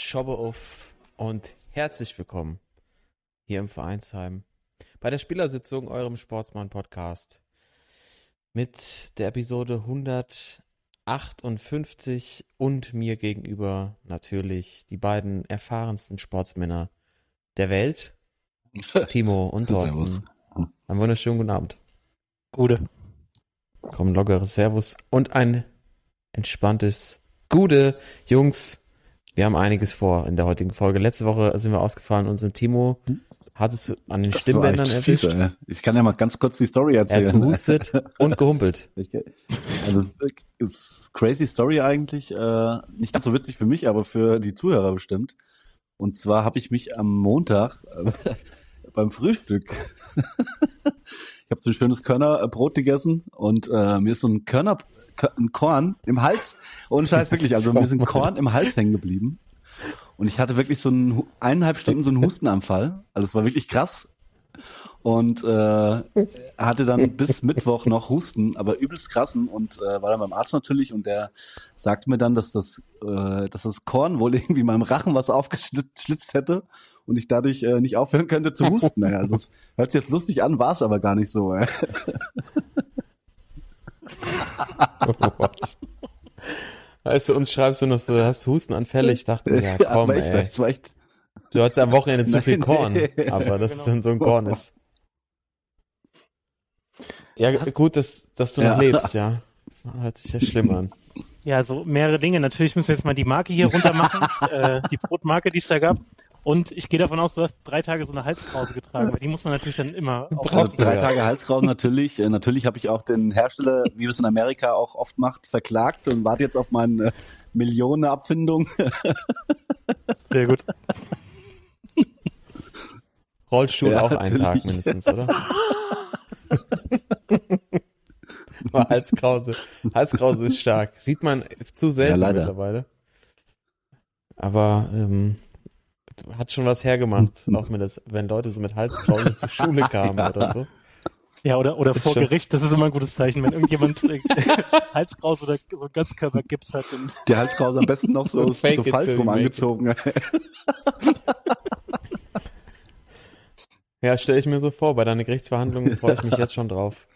Schobbe auf und herzlich willkommen hier im Vereinsheim bei der Spielersitzung eurem Sportsmann-Podcast mit der Episode 158 und mir gegenüber natürlich die beiden erfahrensten Sportsmänner der Welt, Timo und Thorsten. Einen wunderschönen guten Abend. Gute. Komm, lockere Servus und ein entspanntes Gute, Jungs. Wir haben einiges vor in der heutigen Folge. Letzte Woche sind wir ausgefallen und sind Timo hat es an den Das Stimmbändern erwischt. fies. Ich kann ja mal ganz kurz die Story Er erzählen. gehustet und gehumpelt. Also crazy Story eigentlich, äh, nicht ganz so witzig für mich, aber für die Zuhörer bestimmt. Und zwar habe ich mich am Montag äh, beim Frühstück, ich habe so ein schönes Körnerbrot gegessen und äh, mir ist so ein Körner, Kö- ein Korn im Hals, ohne Scheiß wirklich, also mir ist ein Korn im Hals hängen geblieben. Und ich hatte wirklich so einen, eineinhalb Stunden so einen Hustenanfall. Also es war wirklich krass. Und äh, hatte dann bis Mittwoch noch Husten, aber übelst krassen und äh, war dann beim Arzt natürlich und der sagte mir dann, dass das, äh, dass das Korn wohl irgendwie meinem Rachen was aufgeschlitzt hätte und ich dadurch äh, nicht aufhören könnte zu husten. Naja, also es hört sich jetzt lustig an, war es aber gar nicht so. Äh. Oh Gott. Weißt du, uns schreibst du noch so, hast Hustenanfälle. Ich dachte, ja komm, echt, ey. das war echt. Du hattest am Wochenende zu Nein, viel Korn, nee. aber dass es Genau. dann so ein Korn ist. Ja, gut, dass, dass du noch Ja. lebst, ja. Das hört sich ja schlimm an. Ja, so mehrere Dinge. Natürlich müssen wir jetzt mal die Marke hier runter machen, äh, die Brotmarke, die es da gab. Und ich gehe davon aus, du hast drei Tage so eine Halskrause getragen, weil die muss man natürlich dann immer Brauchst Also drei. Tage Halskrauen natürlich. Äh, natürlich habe ich auch den Hersteller, wie es in Amerika auch oft macht, verklagt und warte jetzt auf meine Millionenabfindung. Sehr gut. Rollstuhl Ja, auch einen Tag mindestens, oder? Aber Halskrause. Halskrause ist stark. Sieht man zu selten Ja, leider. mittlerweile. Aber ähm, hat schon was hergemacht, auch wenn, das, wenn Leute so mit Halskrause zur Schule kamen Ja. oder so. Ja, oder, oder Ist vor schon- Gericht, das ist immer ein gutes Zeichen. Wenn irgendjemand Halskrause oder so ein Ganzkörpergips hat, Die Halskrause am besten noch so, so it falsch rum angezogen. Ja, stelle ich mir so vor. Bei deiner Gerichtsverhandlung freue ich mich jetzt schon drauf.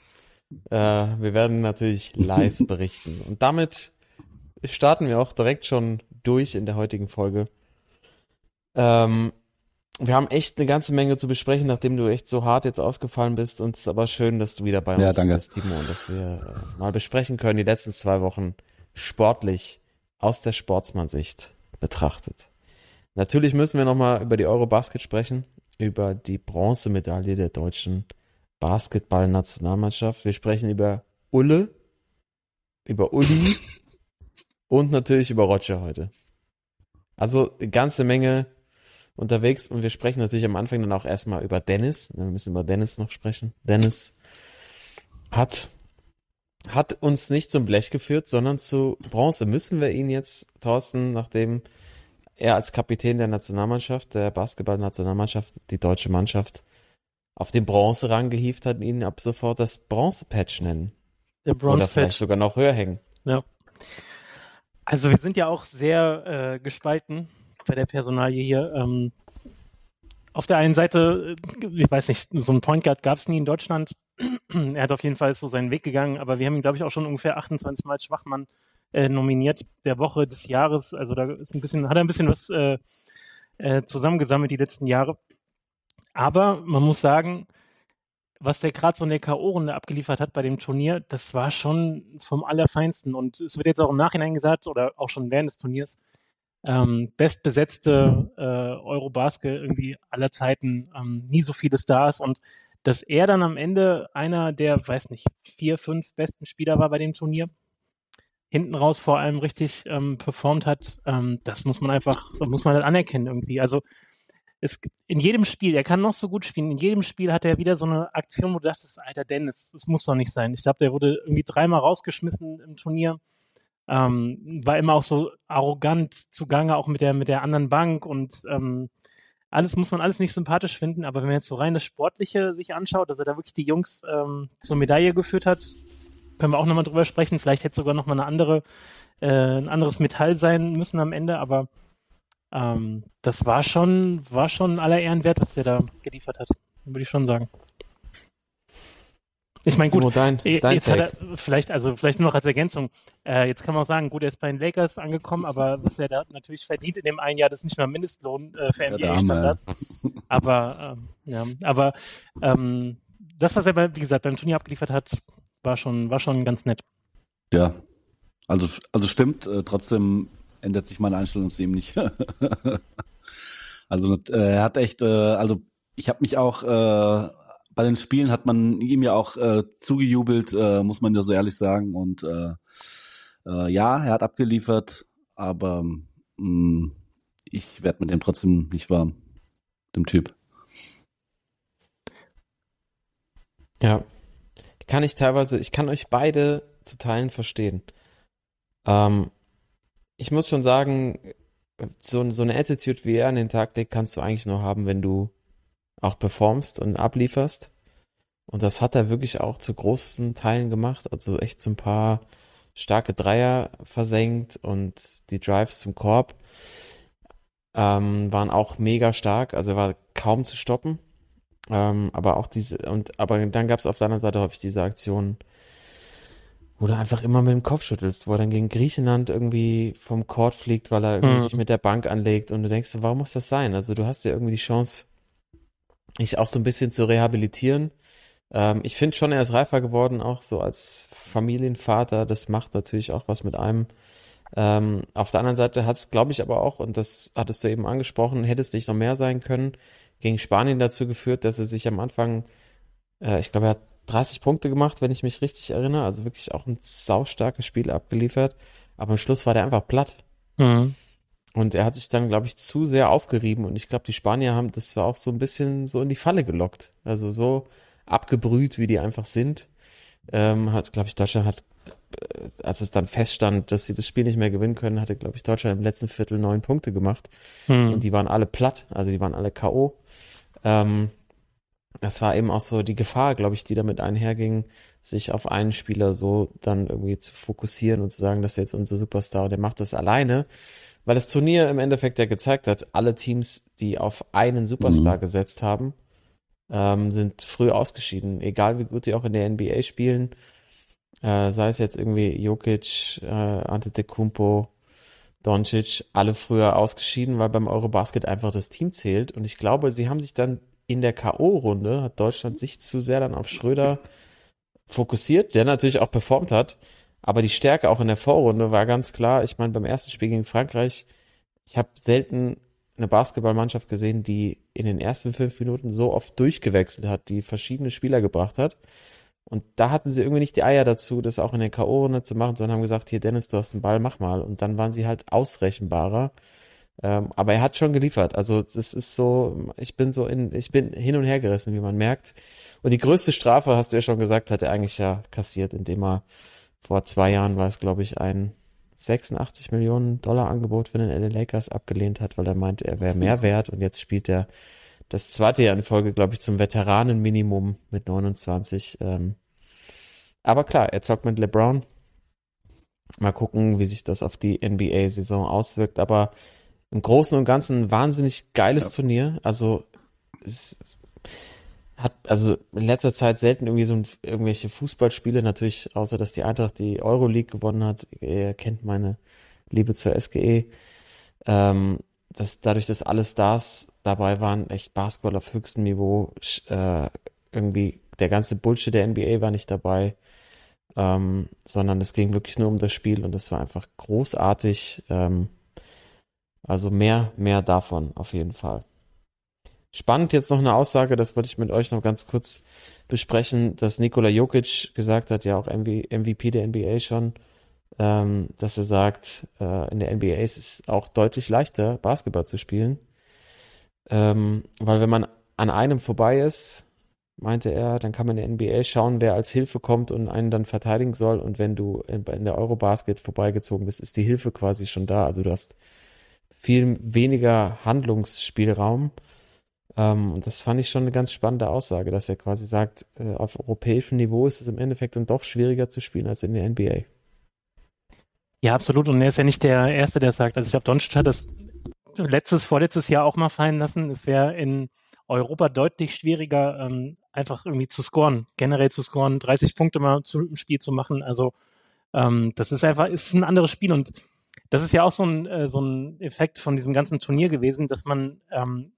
Äh, wir werden natürlich live berichten. Und damit starten wir auch direkt schon durch in der heutigen Folge. Ähm, wir haben echt eine ganze Menge zu besprechen, nachdem du echt so hart jetzt ausgefallen bist. Und es ist aber schön, dass du wieder bei Ja, uns danke. bist, Timo, und dass wir äh, mal besprechen können, die letzten zwei Wochen sportlich aus der Sportsmannsicht betrachtet. Natürlich müssen wir nochmal über die Eurobasket sprechen, über die Bronzemedaille der deutschen Basketballnationalmannschaft. Wir sprechen über Ulle, über Uli und natürlich über Roger heute. Also eine ganze Menge unterwegs und wir sprechen natürlich am Anfang dann auch erstmal über Dennis. Wir müssen über Dennis noch sprechen. Dennis hat, hat uns nicht zum Blech geführt, sondern zu Bronze. Müssen wir ihn jetzt, Thorsten, nachdem er als Kapitän der Nationalmannschaft, der Basketball-Nationalmannschaft, die deutsche Mannschaft, auf den Bronzerang gehievt hat, ihn ab sofort das Bronze-Patch nennen. der Oder Bronze vielleicht Patch. sogar noch höher hängen. Also wir sind ja auch sehr äh, gespalten bei der Personalie hier. Ähm, auf der einen Seite, ich weiß nicht, so ein Point Guard gab es nie in Deutschland. er hat auf jeden Fall so seinen Weg gegangen, aber wir haben ihn, glaube ich, auch schon ungefähr 28 Mal Schwachmann äh, nominiert der Woche des Jahres. Also da ist ein bisschen, hat er ein bisschen was äh, äh, zusammengesammelt die letzten Jahre. Aber man muss sagen, was der gerade so in der K.O.-Runde abgeliefert hat bei dem Turnier, das war schon vom Allerfeinsten. Und es wird jetzt auch im Nachhinein gesagt, oder auch schon während des Turniers, ähm, bestbesetzte äh, Eurobasket irgendwie aller Zeiten, ähm, nie so viele Stars. Und dass er dann am Ende einer der, weiß nicht, vier, fünf besten Spieler war bei dem Turnier, hinten raus vor allem richtig ähm, performt hat, ähm, das muss man einfach, muss man dann anerkennen irgendwie. Also es, in jedem Spiel, er kann noch so gut spielen, in jedem Spiel hat er wieder so eine Aktion, wo du dachtest, alter Dennis, das muss doch nicht sein. Ich glaube, der wurde irgendwie dreimal rausgeschmissen im Turnier. Ähm, war immer auch so arrogant zugange, auch mit der, mit der anderen Bank und ähm, alles muss man alles nicht sympathisch finden, aber wenn man jetzt so rein das Sportliche sich anschaut, dass er da wirklich die Jungs ähm, zur Medaille geführt hat, können wir auch nochmal drüber sprechen. Vielleicht hätte sogar nochmal eine andere, äh, ein anderes Metall sein müssen am Ende, aber Ähm, das war schon, war schon aller Ehren wert, was der da geliefert hat, würde ich schon sagen. Ich meine, gut, dein, dein jetzt hat er vielleicht, also vielleicht nur noch als Ergänzung, äh, jetzt kann man auch sagen, gut, er ist bei den Lakers angekommen, aber was er da natürlich verdient in dem einen Jahr, das ist nicht nur Mindestlohn äh, für NBA-Standards. aber ähm, ja, aber ähm, das, was er, bei, wie gesagt, beim Turnier abgeliefert hat, war schon, war schon ganz nett. Ja, also, also stimmt, äh, trotzdem ändert sich meine Einstellung zu ihm nicht. also äh, er hat echt, äh, also ich habe mich auch äh, bei den Spielen hat man ihm ja auch äh, zugejubelt, äh, muss man ja so ehrlich sagen. Und äh, äh, ja, er hat abgeliefert, aber mh, mm, ich werde mit dem trotzdem nicht warm, dem Typ. Ja, kann ich teilweise, ich kann euch beide zu Teilen verstehen. Ähm, ich muss schon sagen, so, so eine Attitude wie er an den legt, kannst du eigentlich nur haben, wenn du auch performst und ablieferst. Und das hat er wirklich auch zu großen Teilen gemacht. Also echt so ein paar starke Dreier versenkt und die Drives zum Korb ähm, waren auch mega stark. Also er war kaum zu stoppen. Ähm, aber auch diese, und aber dann gab es auf der anderen Seite häufig diese Aktionen, wo du einfach immer mit dem Kopf schüttelst, wo er dann gegen Griechenland irgendwie vom Court fliegt, weil er mhm. sich mit der Bank anlegt und du denkst, warum muss das sein? Also du hast ja irgendwie die Chance, dich auch so ein bisschen zu rehabilitieren. Ähm, ich finde schon, er ist reifer geworden, auch so als Familienvater. Das macht natürlich auch was mit einem. Ähm, auf der anderen Seite hat es, glaube ich, aber auch, und das hattest du eben angesprochen, hätte es nicht noch mehr sein können, gegen Spanien dazu geführt, dass er sich am Anfang, äh, ich glaube, er hat 30 Punkte gemacht, wenn ich mich richtig erinnere. Also wirklich auch ein saustarkes Spiel abgeliefert. Aber am Schluss war der einfach platt. Mhm. Und er hat sich dann, glaube ich, zu sehr aufgerieben. Und ich glaube, die Spanier haben das zwar auch so ein bisschen so in die Falle gelockt. Also so abgebrüht, wie die einfach sind. Ähm, hat, glaube ich, Deutschland hat, äh, als es dann feststand, dass sie das Spiel nicht mehr gewinnen können, hatte, glaube ich, Deutschland im letzten Viertel neun Punkte gemacht. Mhm. Und die waren alle platt. Also die waren alle K.O. Ähm, das war eben auch so die Gefahr, glaube ich, die damit einherging, sich auf einen Spieler so dann irgendwie zu fokussieren und zu sagen, das ist jetzt unser Superstar und der macht das alleine. Weil das Turnier im Endeffekt ja gezeigt hat, alle Teams, die auf einen Superstar mhm. gesetzt haben, ähm, sind früh ausgeschieden. Egal wie gut die auch in der NBA spielen, äh, sei es jetzt irgendwie Jokic, äh, Antetokounmpo, Doncic, alle früher ausgeschieden, weil beim Eurobasket einfach das Team zählt. Und ich glaube, sie haben sich dann in der K.O.-Runde, hat Deutschland sich zu sehr dann auf Schröder fokussiert, der natürlich auch performt hat. Aber die Stärke auch in der Vorrunde war ganz klar. Ich meine, beim ersten Spiel gegen Frankreich, ich habe selten eine Basketballmannschaft gesehen, die in den ersten fünf Minuten so oft durchgewechselt hat, die verschiedene Spieler gebracht hat. Und da hatten sie irgendwie nicht die Eier dazu, das auch in der K.O.-Runde zu machen, sondern haben gesagt, hier Dennis, du hast den Ball, mach mal. Und dann waren sie halt ausrechenbarer. Ähm, aber er hat schon geliefert. Also es ist so, ich bin so in, ich bin hin und her gerissen, wie man merkt. Und die größte Strafe, hast du ja schon gesagt, hat er eigentlich ja kassiert, indem er vor zwei Jahren war es, glaube ich, ein 86 Millionen Dollar Angebot für den LA Lakers abgelehnt hat, weil er meinte, er wäre mehr wert und jetzt spielt er das zweite Jahr in Folge, glaube ich, zum Veteranenminimum mit 29. Ähm, aber klar, er zockt mit LeBron. Mal gucken, wie sich das auf die NBA-Saison auswirkt. Aber im Großen und Ganzen ein wahnsinnig geiles ja. Turnier. Also es hat also in letzter Zeit selten irgendwie so ein, irgendwelche Fußballspiele, natürlich, außer dass die Eintracht die Euroleague gewonnen hat. Ihr kennt meine Liebe zur SGE. Ähm, dass dadurch, dass alle Stars dabei waren, echt Basketball auf höchstem Niveau, äh, irgendwie der ganze Bullshit der NBA war nicht dabei, ähm, sondern es ging wirklich nur um das Spiel und es war einfach großartig. Ähm, also mehr, mehr davon auf jeden Fall. Spannend jetzt noch eine Aussage, das wollte ich mit euch noch ganz kurz besprechen, dass Nikola Jokic gesagt hat, ja auch MVP der NBA schon, ähm, dass er sagt, äh, in der NBA ist es auch deutlich leichter, Basketball zu spielen. Ähm, weil wenn man an einem vorbei ist, meinte er, dann kann man in der NBA schauen, wer als Hilfe kommt und einen dann verteidigen soll. Und wenn du in, in der Eurobasket vorbeigezogen bist, ist die Hilfe quasi schon da. Also du hast viel weniger Handlungsspielraum. Ähm, und das fand ich schon eine ganz spannende Aussage, dass er quasi sagt, äh, auf europäischem Niveau ist es im Endeffekt dann doch schwieriger zu spielen als in der NBA. Ja, absolut. Und er ist ja nicht der Erste, der sagt. Also ich glaube, Doncic hat das letztes, vorletztes Jahr auch mal fallen lassen. Es wäre in Europa deutlich schwieriger, ähm, einfach irgendwie zu scoren, generell zu scoren, 30 Punkte mal zu, im Spiel zu machen. Also ähm, das ist einfach, ist ein anderes Spiel und das ist ja auch so ein, äh, so ein Effekt von diesem ganzen Turnier gewesen, dass man ähm,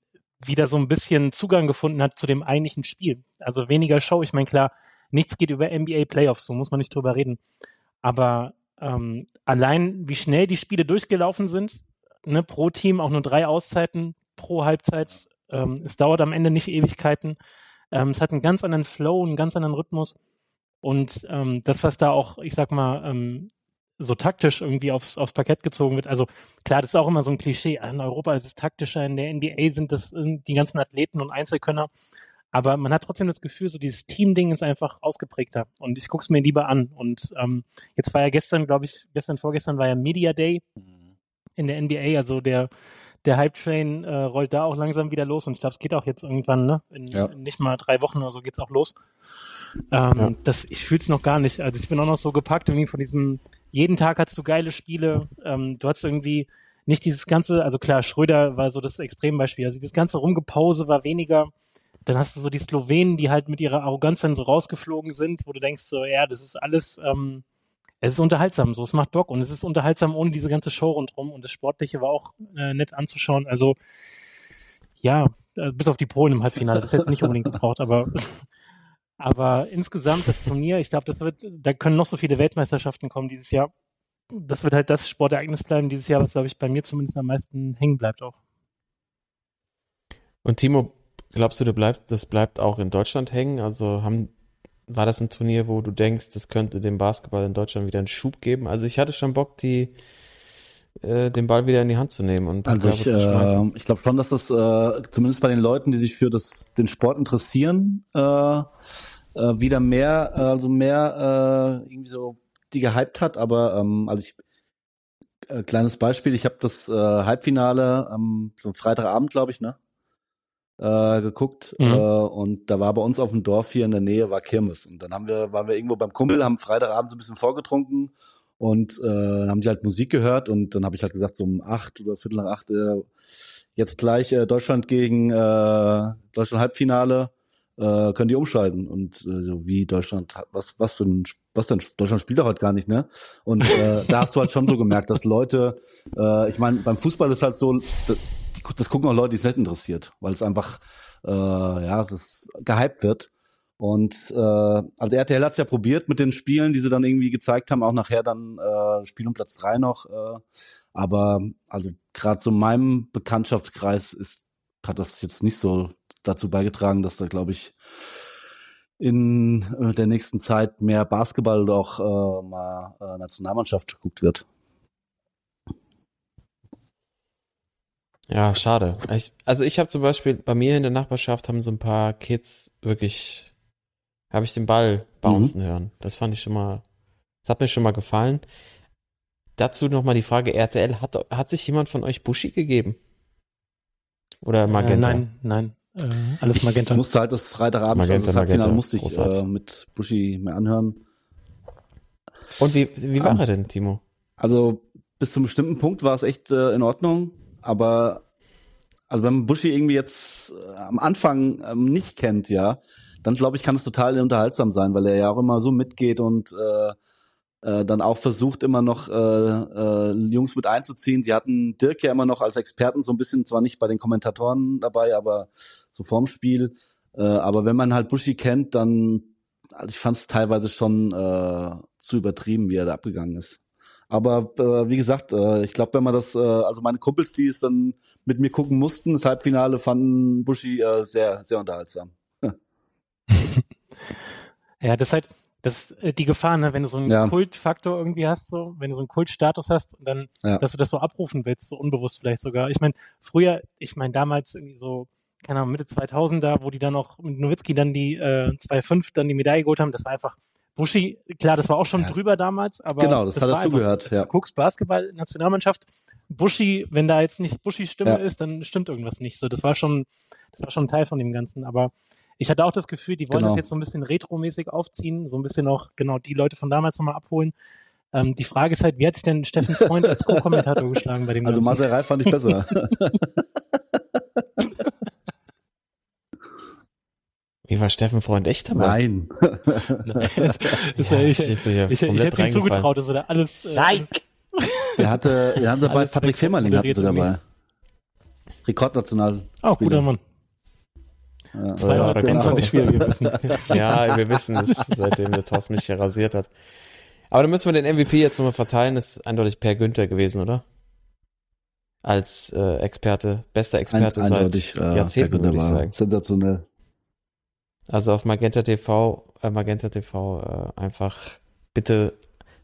wieder so ein bisschen Zugang gefunden hat zu dem eigentlichen Spiel. Also weniger Show. Ich meine, klar, nichts geht über NBA Playoffs, so muss man nicht drüber reden. Aber ähm, allein, wie schnell die Spiele durchgelaufen sind, ne, pro Team auch nur drei Auszeiten pro Halbzeit. Ähm, es dauert am Ende nicht Ewigkeiten. Ähm, es hat einen ganz anderen Flow, einen ganz anderen Rhythmus. Und ähm, das, was da auch, ich sag mal, ähm, so taktisch irgendwie aufs, aufs Parkett gezogen wird. Also klar, das ist auch immer so ein Klischee. In Europa ist es taktischer, in der NBA sind das äh, die ganzen Athleten und Einzelkönner. Aber man hat trotzdem das Gefühl, so dieses Team-Ding ist einfach ausgeprägter. Und ich gucke es mir lieber an. Und ähm, jetzt war ja gestern, glaube ich, gestern, vorgestern war ja Media Day mhm. in der NBA. Also der, der Hype-Train äh, rollt da auch langsam wieder los. Und ich glaube, es geht auch jetzt irgendwann, ne? In, ja. in nicht mal drei Wochen oder so geht es auch los. Ähm, ja. das, ich fühle es noch gar nicht. Also ich bin auch noch so gepackt irgendwie von diesem, jeden Tag hast du geile Spiele. Ähm, du hast irgendwie nicht dieses ganze, also klar, Schröder war so das Extrembeispiel. Also das ganze Rumgepause war weniger dann hast du so die Slowenen, die halt mit ihrer Arroganz dann so rausgeflogen sind, wo du denkst so, ja, das ist alles, ähm, es ist unterhaltsam, so, es macht Bock und es ist unterhaltsam ohne diese ganze Show rundherum und das Sportliche war auch äh, nett anzuschauen. Also ja, äh, bis auf die Polen im Halbfinale, das hätte es nicht unbedingt gebraucht, aber aber insgesamt das Turnier, ich glaube, das wird, da können noch so viele Weltmeisterschaften kommen dieses Jahr. Das wird halt das Sportereignis bleiben dieses Jahr, was glaube ich bei mir zumindest am meisten hängen bleibt auch. Und Timo, Glaubst du, bleibt, das bleibt auch in Deutschland hängen? Also haben, war das ein Turnier, wo du denkst, das könnte dem Basketball in Deutschland wieder einen Schub geben? Also ich hatte schon Bock, die, äh, den Ball wieder in die Hand zu nehmen und also ich, äh, ich glaube schon, dass das äh, zumindest bei den Leuten, die sich für das, den Sport interessieren, äh, äh, wieder mehr, also mehr äh, irgendwie so die gehypt hat. Aber ähm, also ich äh, kleines Beispiel, ich habe das äh, Halbfinale am so Freitagabend, glaube ich, ne? äh, geguckt mhm. äh, und da war bei uns auf dem Dorf hier in der Nähe war Kirmes und dann haben wir waren wir irgendwo beim Kumpel haben Freitagabend so ein bisschen vorgetrunken und äh, haben die halt Musik gehört und dann habe ich halt gesagt so um acht oder viertel nach acht äh, jetzt gleich äh, Deutschland gegen äh, Deutschland Halbfinale äh, können die umschalten und äh, so wie Deutschland was was für ein was denn Deutschland spielt doch heute gar nicht ne und äh, da hast du halt schon so gemerkt dass Leute äh, ich meine beim Fußball ist halt so das gucken auch Leute, die es nicht interessiert, weil es einfach äh, ja das gehypt wird. Und äh, also RTL hat es ja probiert mit den Spielen, die sie dann irgendwie gezeigt haben, auch nachher dann äh, Spiel um Platz drei noch. Äh, aber also gerade so in meinem Bekanntschaftskreis ist hat das jetzt nicht so dazu beigetragen, dass da glaube ich in äh, der nächsten Zeit mehr Basketball oder auch äh, mal äh, Nationalmannschaft geguckt wird. Ja, schade. Ich, also ich habe zum Beispiel bei mir in der Nachbarschaft haben so ein paar Kids wirklich, habe ich den Ball bouncen mhm. hören. Das fand ich schon mal, das hat mir schon mal gefallen. Dazu nochmal die Frage, RTL, hat, hat sich jemand von euch Buschi gegeben? Oder äh, Magenta? Äh, nein, nein. Äh, alles Magenta. Ich musste halt das Freitagabend, Magenta, also das Halbfinale musste ich äh, mit Buschi mir anhören. Und wie, wie war um, er denn, Timo? Also bis zum bestimmten Punkt war es echt äh, in Ordnung aber also wenn man Bushi irgendwie jetzt äh, am Anfang ähm, nicht kennt, ja, dann glaube ich, kann es total unterhaltsam sein, weil er ja auch immer so mitgeht und äh, äh, dann auch versucht immer noch äh, äh, Jungs mit einzuziehen. Sie hatten Dirk ja immer noch als Experten so ein bisschen, zwar nicht bei den Kommentatoren dabei, aber so vorm Spiel. Äh, aber wenn man halt Bushi kennt, dann, also ich fand es teilweise schon äh, zu übertrieben, wie er da abgegangen ist. Aber äh, wie gesagt, äh, ich glaube, wenn man das, äh, also meine Kumpels, die es dann mit mir gucken mussten, das Halbfinale fanden Bushi äh, sehr, sehr unterhaltsam. Ja, das ist halt, das ist äh, die Gefahr, ne, wenn du so einen ja. Kultfaktor irgendwie hast, so, wenn du so einen Kultstatus hast und dann, ja. dass du das so abrufen willst, so unbewusst vielleicht sogar. Ich meine, früher, ich meine, damals irgendwie so, keine Ahnung, Mitte 2000er, wo die dann auch mit Nowitzki dann die äh, 2.5 dann die Medaille geholt haben, das war einfach Buschi, klar, das war auch schon ja. drüber damals, aber. Genau, das, das hat dazugehört, ja. Du guckst Basketball-Nationalmannschaft, Buschi, wenn da jetzt nicht Buschis Stimme ja. ist, dann stimmt irgendwas nicht. So, das war schon, das war schon ein Teil von dem Ganzen, aber ich hatte auch das Gefühl, die wollen genau. das jetzt so ein bisschen retromäßig aufziehen, so ein bisschen auch genau die Leute von damals nochmal abholen. Ähm, die Frage ist halt, wie hat sich denn Steffen Freund als Co-Kommentator geschlagen bei dem Also? Marcel Reif fand ich besser. Wie war Steffen Freund echt dabei? Nein. Ist Ja, ja, ich, ich bin ja ich, ich, komplett hätte ihm zugetraut, dass er da alles. äh, alles Der hatte, der hatte dabei Patrick sie dabei. Rekordnational. auch guter Mann. Ja. 221 Spiele gewesen. Ja, wir wissen es, seitdem der Thorsten mich hier rasiert hat. Aber dann müssen wir den MVP jetzt nochmal verteilen. Das ist eindeutig Per Günther gewesen, oder? Als äh, Experte, bester Experte Ein, seit äh, Jahrzehnten, würde ich sagen. sensationell. Also auf Magenta TV, äh, Magenta TV äh, einfach bitte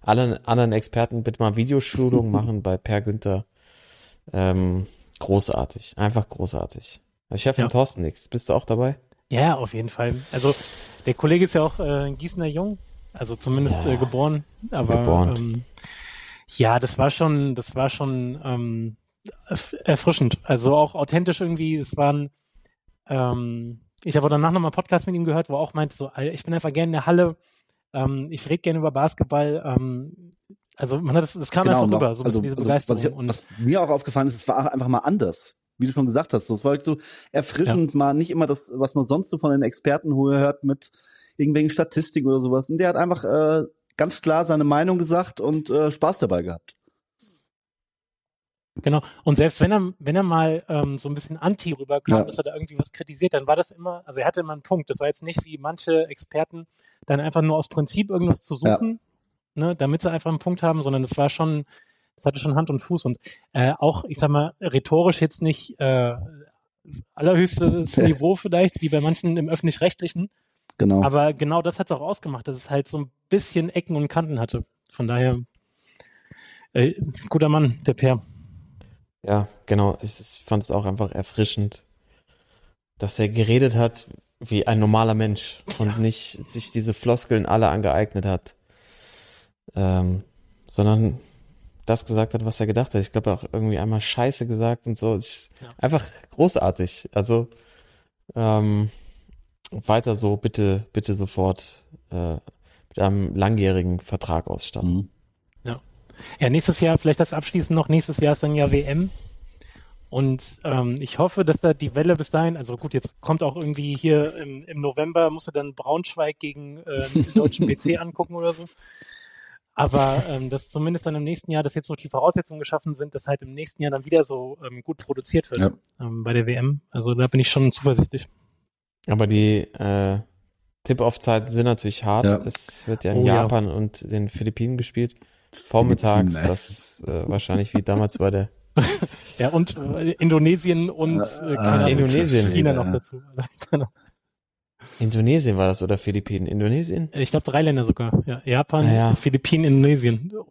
allen anderen Experten bitte mal Videoschulung machen bei Per Günther. Ähm, großartig, einfach großartig. Ich habe von Ja. Thorsten nichts. Bist du auch dabei? Ja, auf jeden Fall. Also der Kollege ist ja auch äh, ein Gießener Jung, also zumindest Ja. äh, geboren. Aber Geboren. Ähm, ja, das war schon, das war schon ähm, erf- erfrischend. Also auch authentisch irgendwie. Es waren, ähm, ich habe danach nochmal einen Podcast mit ihm gehört, wo er auch meinte, so, ich bin einfach gerne in der Halle. Ähm, ich rede gerne über Basketball. Ähm, also man hat das, das kam einfach und auch- rüber, so ein bisschen diese Begeisterung. was, ich, was mir auch aufgefallen ist, es war einfach mal anders. Wie du schon gesagt hast, so, es war halt so erfrischend, mal nicht immer das, was man sonst so von den Experten hört mit irgendwelchen Statistiken oder sowas. Und der hat einfach äh, ganz klar seine Meinung gesagt und äh, Spaß dabei gehabt. Genau. Und selbst wenn er, wenn er mal ähm, so ein bisschen anti rüberkam, Ja. dass er da irgendwie was kritisiert, dann war das immer, also er hatte immer einen Punkt. Das war jetzt nicht wie manche Experten dann einfach nur aus Prinzip irgendwas zu Ja. suchen, ne, damit sie einfach einen Punkt haben, sondern das war schon, das hatte schon Hand und Fuß und äh, auch, ich sag mal, rhetorisch jetzt nicht äh, allerhöchstes Niveau vielleicht, wie bei manchen im öffentlich-rechtlichen, Genau. aber genau das hat es auch ausgemacht, dass es halt so ein bisschen Ecken und Kanten hatte. Von daher, äh, guter Mann, der Per. Ja, genau. Ich, ich fand es auch einfach erfrischend, dass er geredet hat wie ein normaler Mensch und nicht sich diese Floskeln alle angeeignet hat, ähm, sondern das gesagt hat, was er gedacht hat. Ich glaube, er hat auch irgendwie einmal Scheiße gesagt und so. Ist Ja. Einfach großartig. Also ähm, weiter so, bitte, bitte sofort äh, mit einem langjährigen Vertrag ausstatten. Mhm. Ja, nächstes Jahr, vielleicht das abschließend noch, nächstes Jahr ist dann ja WM. Und ähm, ich hoffe, dass da die Welle bis dahin, also gut, jetzt kommt auch irgendwie hier im, im November, musst du dann Braunschweig gegen äh, den deutschen BC angucken oder so. Aber ähm, dass zumindest dann im nächsten Jahr, dass jetzt noch die Voraussetzungen geschaffen sind, dass halt im nächsten Jahr dann wieder so ähm, gut produziert wird Ja. ähm, bei der WM. Also da bin ich schon zuversichtlich. Aber die äh, Tip-Off-Zeiten sind natürlich hart. Ja. Es wird ja in Oh ja. Japan und den Philippinen gespielt. Vormittags, ey. das äh, wahrscheinlich wie damals bei der Ja, und äh, Indonesien und äh, Ah, Indonesien. China Ja. noch dazu. Indonesien war das oder Philippinen? Indonesien? Ich glaube drei Länder sogar. Ja, Japan, Ah, ja. Philippinen, Indonesien.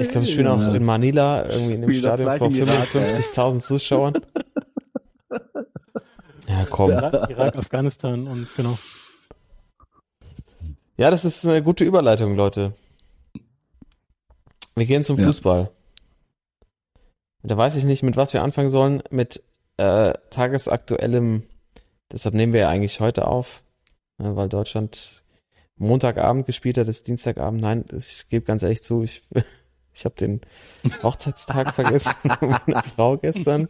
Ich glaube, ich spiele auch in Manila, irgendwie in dem Stadion vor im Irak, ey. 55.000 Zuschauern. Ja, komm. Irak, Irak, Afghanistan und genau. Ja, das ist eine gute Überleitung, Leute. Wir gehen zum Ja. Fußball. Da weiß ich nicht, mit was wir anfangen sollen. Mit äh, tagesaktuellem, deshalb nehmen wir ja eigentlich heute auf, ne, weil Deutschland Montagabend gespielt hat, ist Dienstagabend. Nein, ich gebe ganz ehrlich zu, ich, ich habe den Hochzeitstag vergessen. Meine Frau gestern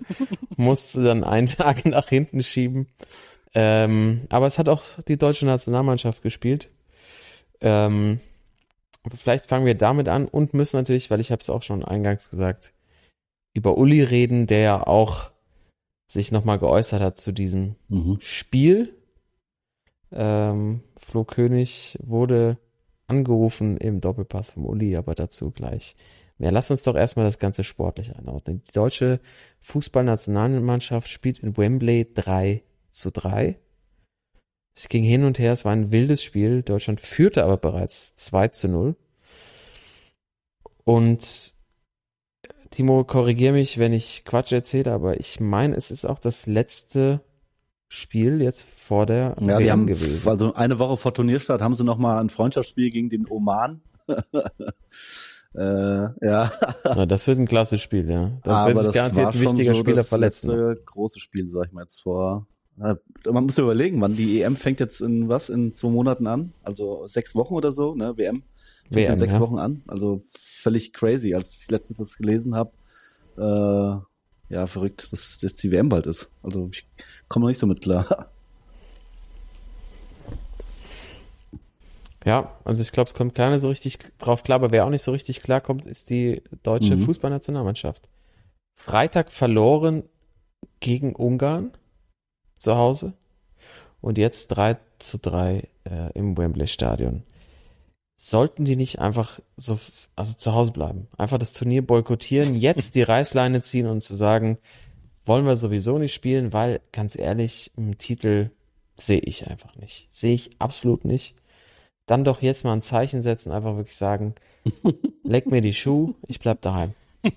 musste dann einen Tag nach hinten schieben. Ähm, aber es hat auch die deutsche Nationalmannschaft gespielt. Ähm, vielleicht fangen wir damit an und müssen natürlich, weil ich habe es auch schon eingangs gesagt, über Uli reden, der ja auch sich nochmal geäußert hat zu diesem Mhm. Spiel. Ähm, Flo König wurde angerufen im Doppelpass vom Uli, aber dazu gleich. Ja, lass uns doch erstmal das Ganze sportlich einordnen. Die deutsche Fußballnationalmannschaft spielt in Wembley 3 zu 3. Es ging hin und her, es war ein wildes Spiel. Deutschland führte aber bereits 2 zu 0. Und Timo, korrigier mich, wenn ich Quatsch erzähle, aber ich meine, es ist auch das letzte Spiel jetzt vor der Ja, die WM haben gewesen. also eine Woche vor Turnierstart haben sie noch mal ein Freundschaftsspiel gegen den Oman. äh, ja, Na, das wird ein klasse Spiel, ja. Da wird aber das garantiert war ein wichtiger so Spieler das verletzt. letzte große Spiel, sag ich mal jetzt vor. Man muss überlegen, wann die EM fängt jetzt in was in zwei Monaten an, also sechs Wochen oder so, ne WM. WM, in sechs ja. Wochen an. Also völlig crazy. Als ich letztens das gelesen habe, äh, ja, verrückt, dass jetzt die WM bald ist. Also ich komme noch nicht so mit klar. Ja, also ich glaube, es kommt keiner so richtig drauf klar, aber wer auch nicht so richtig klar kommt, ist die deutsche Mhm. Fußballnationalmannschaft. Freitag verloren gegen Ungarn zu Hause und jetzt 3 zu 3 äh, im Wembley Stadion. Sollten die nicht einfach so, also zu Hause bleiben, einfach das Turnier boykottieren, jetzt die Reißleine ziehen und zu sagen, wollen wir sowieso nicht spielen, weil ganz ehrlich, im Titel sehe ich einfach nicht. Sehe ich absolut nicht dann doch jetzt mal ein Zeichen setzen, einfach wirklich sagen, leck mir die Schuhe, ich bleib daheim.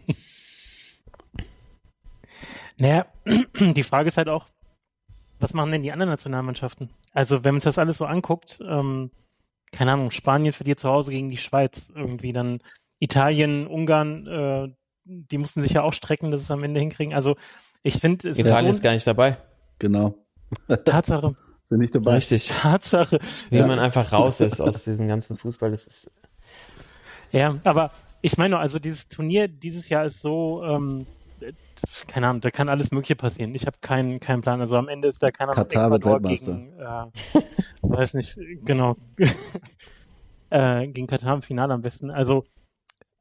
Naja, die Frage ist halt auch, was machen denn die anderen Nationalmannschaften? Also, wenn man sich das alles so anguckt, ähm, keine Ahnung, Spanien verliert zu Hause gegen die Schweiz irgendwie, dann Italien, Ungarn, äh, die mussten sich ja auch strecken, dass sie es am Ende hinkriegen. Also, ich finde, es Italien ist ist gar nicht dabei. Genau. Tatsache, Sind nicht dabei. Richtig. Tatsache. Wie Ja. man einfach raus ist aus diesem ganzen Fußball, das ist, Ja, aber ich meine, nur, also dieses Turnier dieses Jahr ist so, ähm, äh, keine Ahnung, da kann alles Mögliche passieren. Ich habe keinen keinen Plan. Also am Ende ist da keine Ahnung, Katar wird Weltmeister. gegen, äh, weiß nicht, genau, äh, gegen Katar im Finale am besten. Also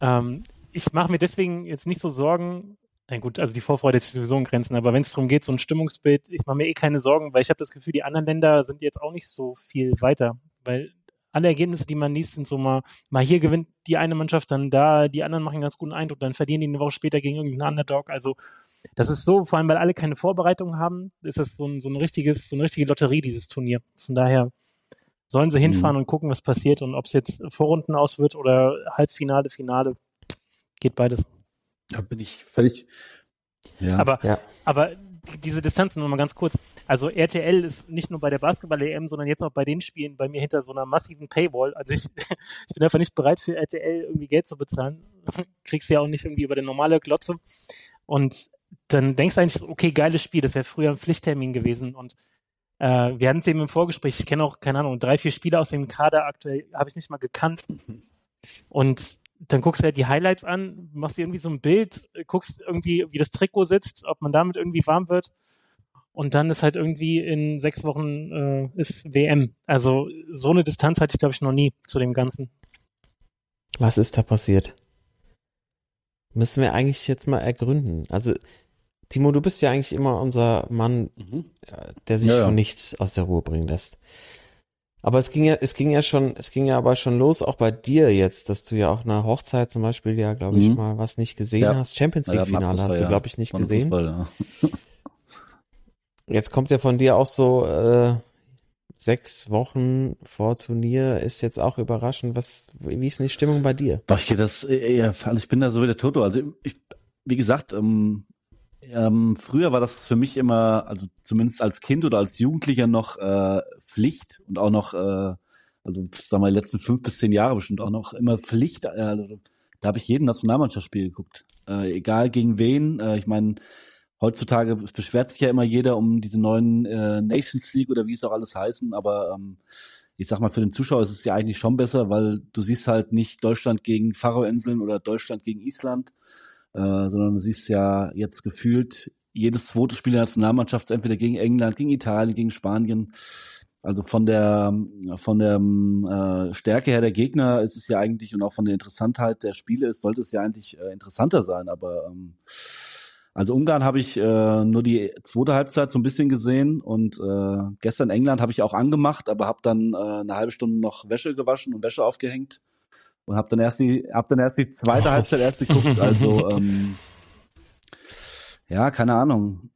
ähm, ich mache mir deswegen jetzt nicht so Sorgen. Na gut, also die Vorfreude ist sowieso in Grenzen, aber wenn es darum geht, so ein Stimmungsbild, ich mache mir eh keine Sorgen, weil ich habe das Gefühl, die anderen Länder sind jetzt auch nicht so viel weiter, weil alle Ergebnisse, die man liest, sind so mal, mal hier gewinnt die eine Mannschaft, dann da, die anderen machen einen ganz guten Eindruck, dann verlieren die eine Woche später gegen irgendeinen Underdog. Also das ist so, vor allem weil alle keine Vorbereitung haben, ist das so ein, so ein richtiges, so eine richtige Lotterie, dieses Turnier. Von daher sollen sie hinfahren und gucken, was passiert und ob es jetzt Vorrunden aus wird oder Halbfinale, Finale, geht beides. Da bin ich völlig. Ja. Aber, ja. aber diese Distanz nur mal ganz kurz. Also RTL ist nicht nur bei der Basketball-EM, sondern jetzt auch bei den Spielen bei mir hinter so einer massiven Paywall. Also ich, ich bin einfach nicht bereit für RTL irgendwie Geld zu bezahlen. Kriegst ja auch nicht irgendwie über die normale Glotze. Und dann denkst du eigentlich, okay, geiles Spiel, das wäre früher ein Pflichttermin gewesen. Und äh, wir hatten es eben im Vorgespräch, ich kenne auch, keine Ahnung, drei, vier Spieler aus dem Kader aktuell, habe ich nicht mal gekannt. Und dann guckst du halt die Highlights an, machst dir irgendwie so ein Bild, guckst irgendwie, wie das Trikot sitzt, ob man damit irgendwie warm wird. Und dann ist halt irgendwie in sechs Wochen äh, ist WM. Also so eine Distanz hatte ich, glaube ich, noch nie zu dem Ganzen. Was ist da passiert? Müssen wir eigentlich jetzt mal ergründen. Also, Timo, du bist ja eigentlich immer unser Mann, Mhm. äh, der sich Ja, ja. von nichts aus der Ruhe bringen lässt. Aber es ging ja, es ging ja schon, es ging ja aber schon los, auch bei dir jetzt, dass du ja auch nach Hochzeit zum Beispiel ja, glaube ich, Mhm. mal was nicht gesehen Ja. hast. Champions League Finale hast du, glaube ich, nicht gesehen. Fußball. Jetzt kommt ja von dir auch so äh, sechs Wochen vor Turnier, ist jetzt auch überraschend. Was, wie ist denn die Stimmung bei dir? Boah, ich gehe das, äh, ja, also ich bin da so wie der Toto. Also ich, wie gesagt, ähm, ähm, früher war das für mich immer, also zumindest als Kind oder als Jugendlicher noch äh, Pflicht und auch noch, äh, also sagen wir die letzten fünf bis zehn Jahre bestimmt auch noch immer Pflicht. Äh, also, da habe ich jeden Nationalmannschaftsspiel geguckt, äh, egal gegen wen. Äh, ich meine, heutzutage beschwert sich ja immer jeder um diese neuen äh, Nations League oder wie es auch alles heißen, aber ähm, ich sag mal, für den Zuschauer ist es ja eigentlich schon besser, weil du siehst halt nicht Deutschland gegen Faroe-Inseln oder Deutschland gegen Island, äh, sondern du siehst ja jetzt gefühlt jedes zweite Spiel der Nationalmannschaft entweder gegen England, gegen Italien, gegen Spanien. Also von der von der äh, Stärke her der Gegner ist es ja eigentlich und auch von der Interessantheit der Spiele ist, sollte es ja eigentlich äh, interessanter sein. Aber ähm, also Ungarn habe ich äh, nur die zweite Halbzeit so ein bisschen gesehen und äh, gestern England habe ich auch angemacht, aber habe dann äh, eine halbe Stunde noch Wäsche gewaschen und Wäsche aufgehängt und habe dann erst die hab dann erst die zweite Halbzeit erst geguckt. Also ähm, ja, keine Ahnung.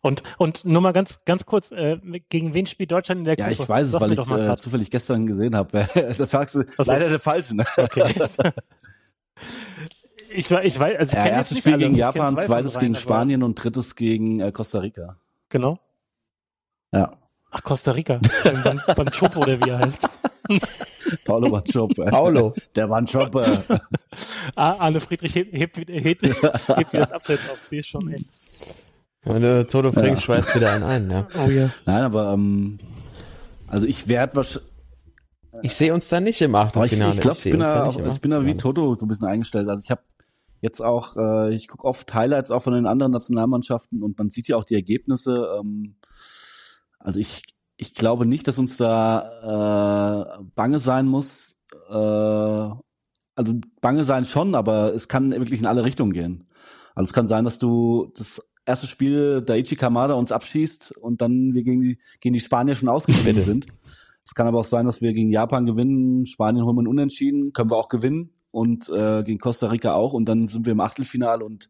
Und, und nur mal ganz, ganz kurz, äh, gegen wen spielt Deutschland in der Ja, Gruppe? ich weiß es, Sag weil ich mal äh, zufällig gestern gesehen habe. da fragst du so. leider der falsche. Ne? Okay. ich, ich weiß, also ich Ja, erstes Spiel alle, gegen Japan, zweites gegen Spanien und drittes gegen äh, Costa Rica. Genau. Ja, Ach, Costa Rica. beim, Chopo, oder wie er heißt. Paulo Banchope. Paulo. Der Banchope. Ah, Arne Friedrich hebt, hebt, hebt, hebt, hebt wieder das Abseits auf. Sie ist schon, ey. Du Toto Ja. bringst, schweißt wieder einen ein, ja. Oh ja. Nein, aber ähm, also ich werde wahrscheinlich Ich sehe uns da nicht im Aber ich, Achtelfinale. ich glaube, ich bin da, auch, ich bin da wie Achtelfinale. Toto so ein bisschen eingestellt. Also ich habe jetzt auch, äh, ich gucke oft Highlights auch von den anderen Nationalmannschaften und man sieht ja auch die Ergebnisse. Ähm, also ich, ich glaube nicht, dass uns da äh, bange sein muss. Äh, also bange sein schon, aber es kann wirklich in alle Richtungen gehen. Also es kann sein, dass du das erste Spiel Daichi Kamada uns abschießt und dann wir gegen die, gegen die Spanier schon ausgeschieden sind. Es kann aber auch sein, dass wir gegen Japan gewinnen, Spanien holen wir Unentschieden, können wir auch gewinnen und äh, gegen Costa Rica auch und dann sind wir im Achtelfinale und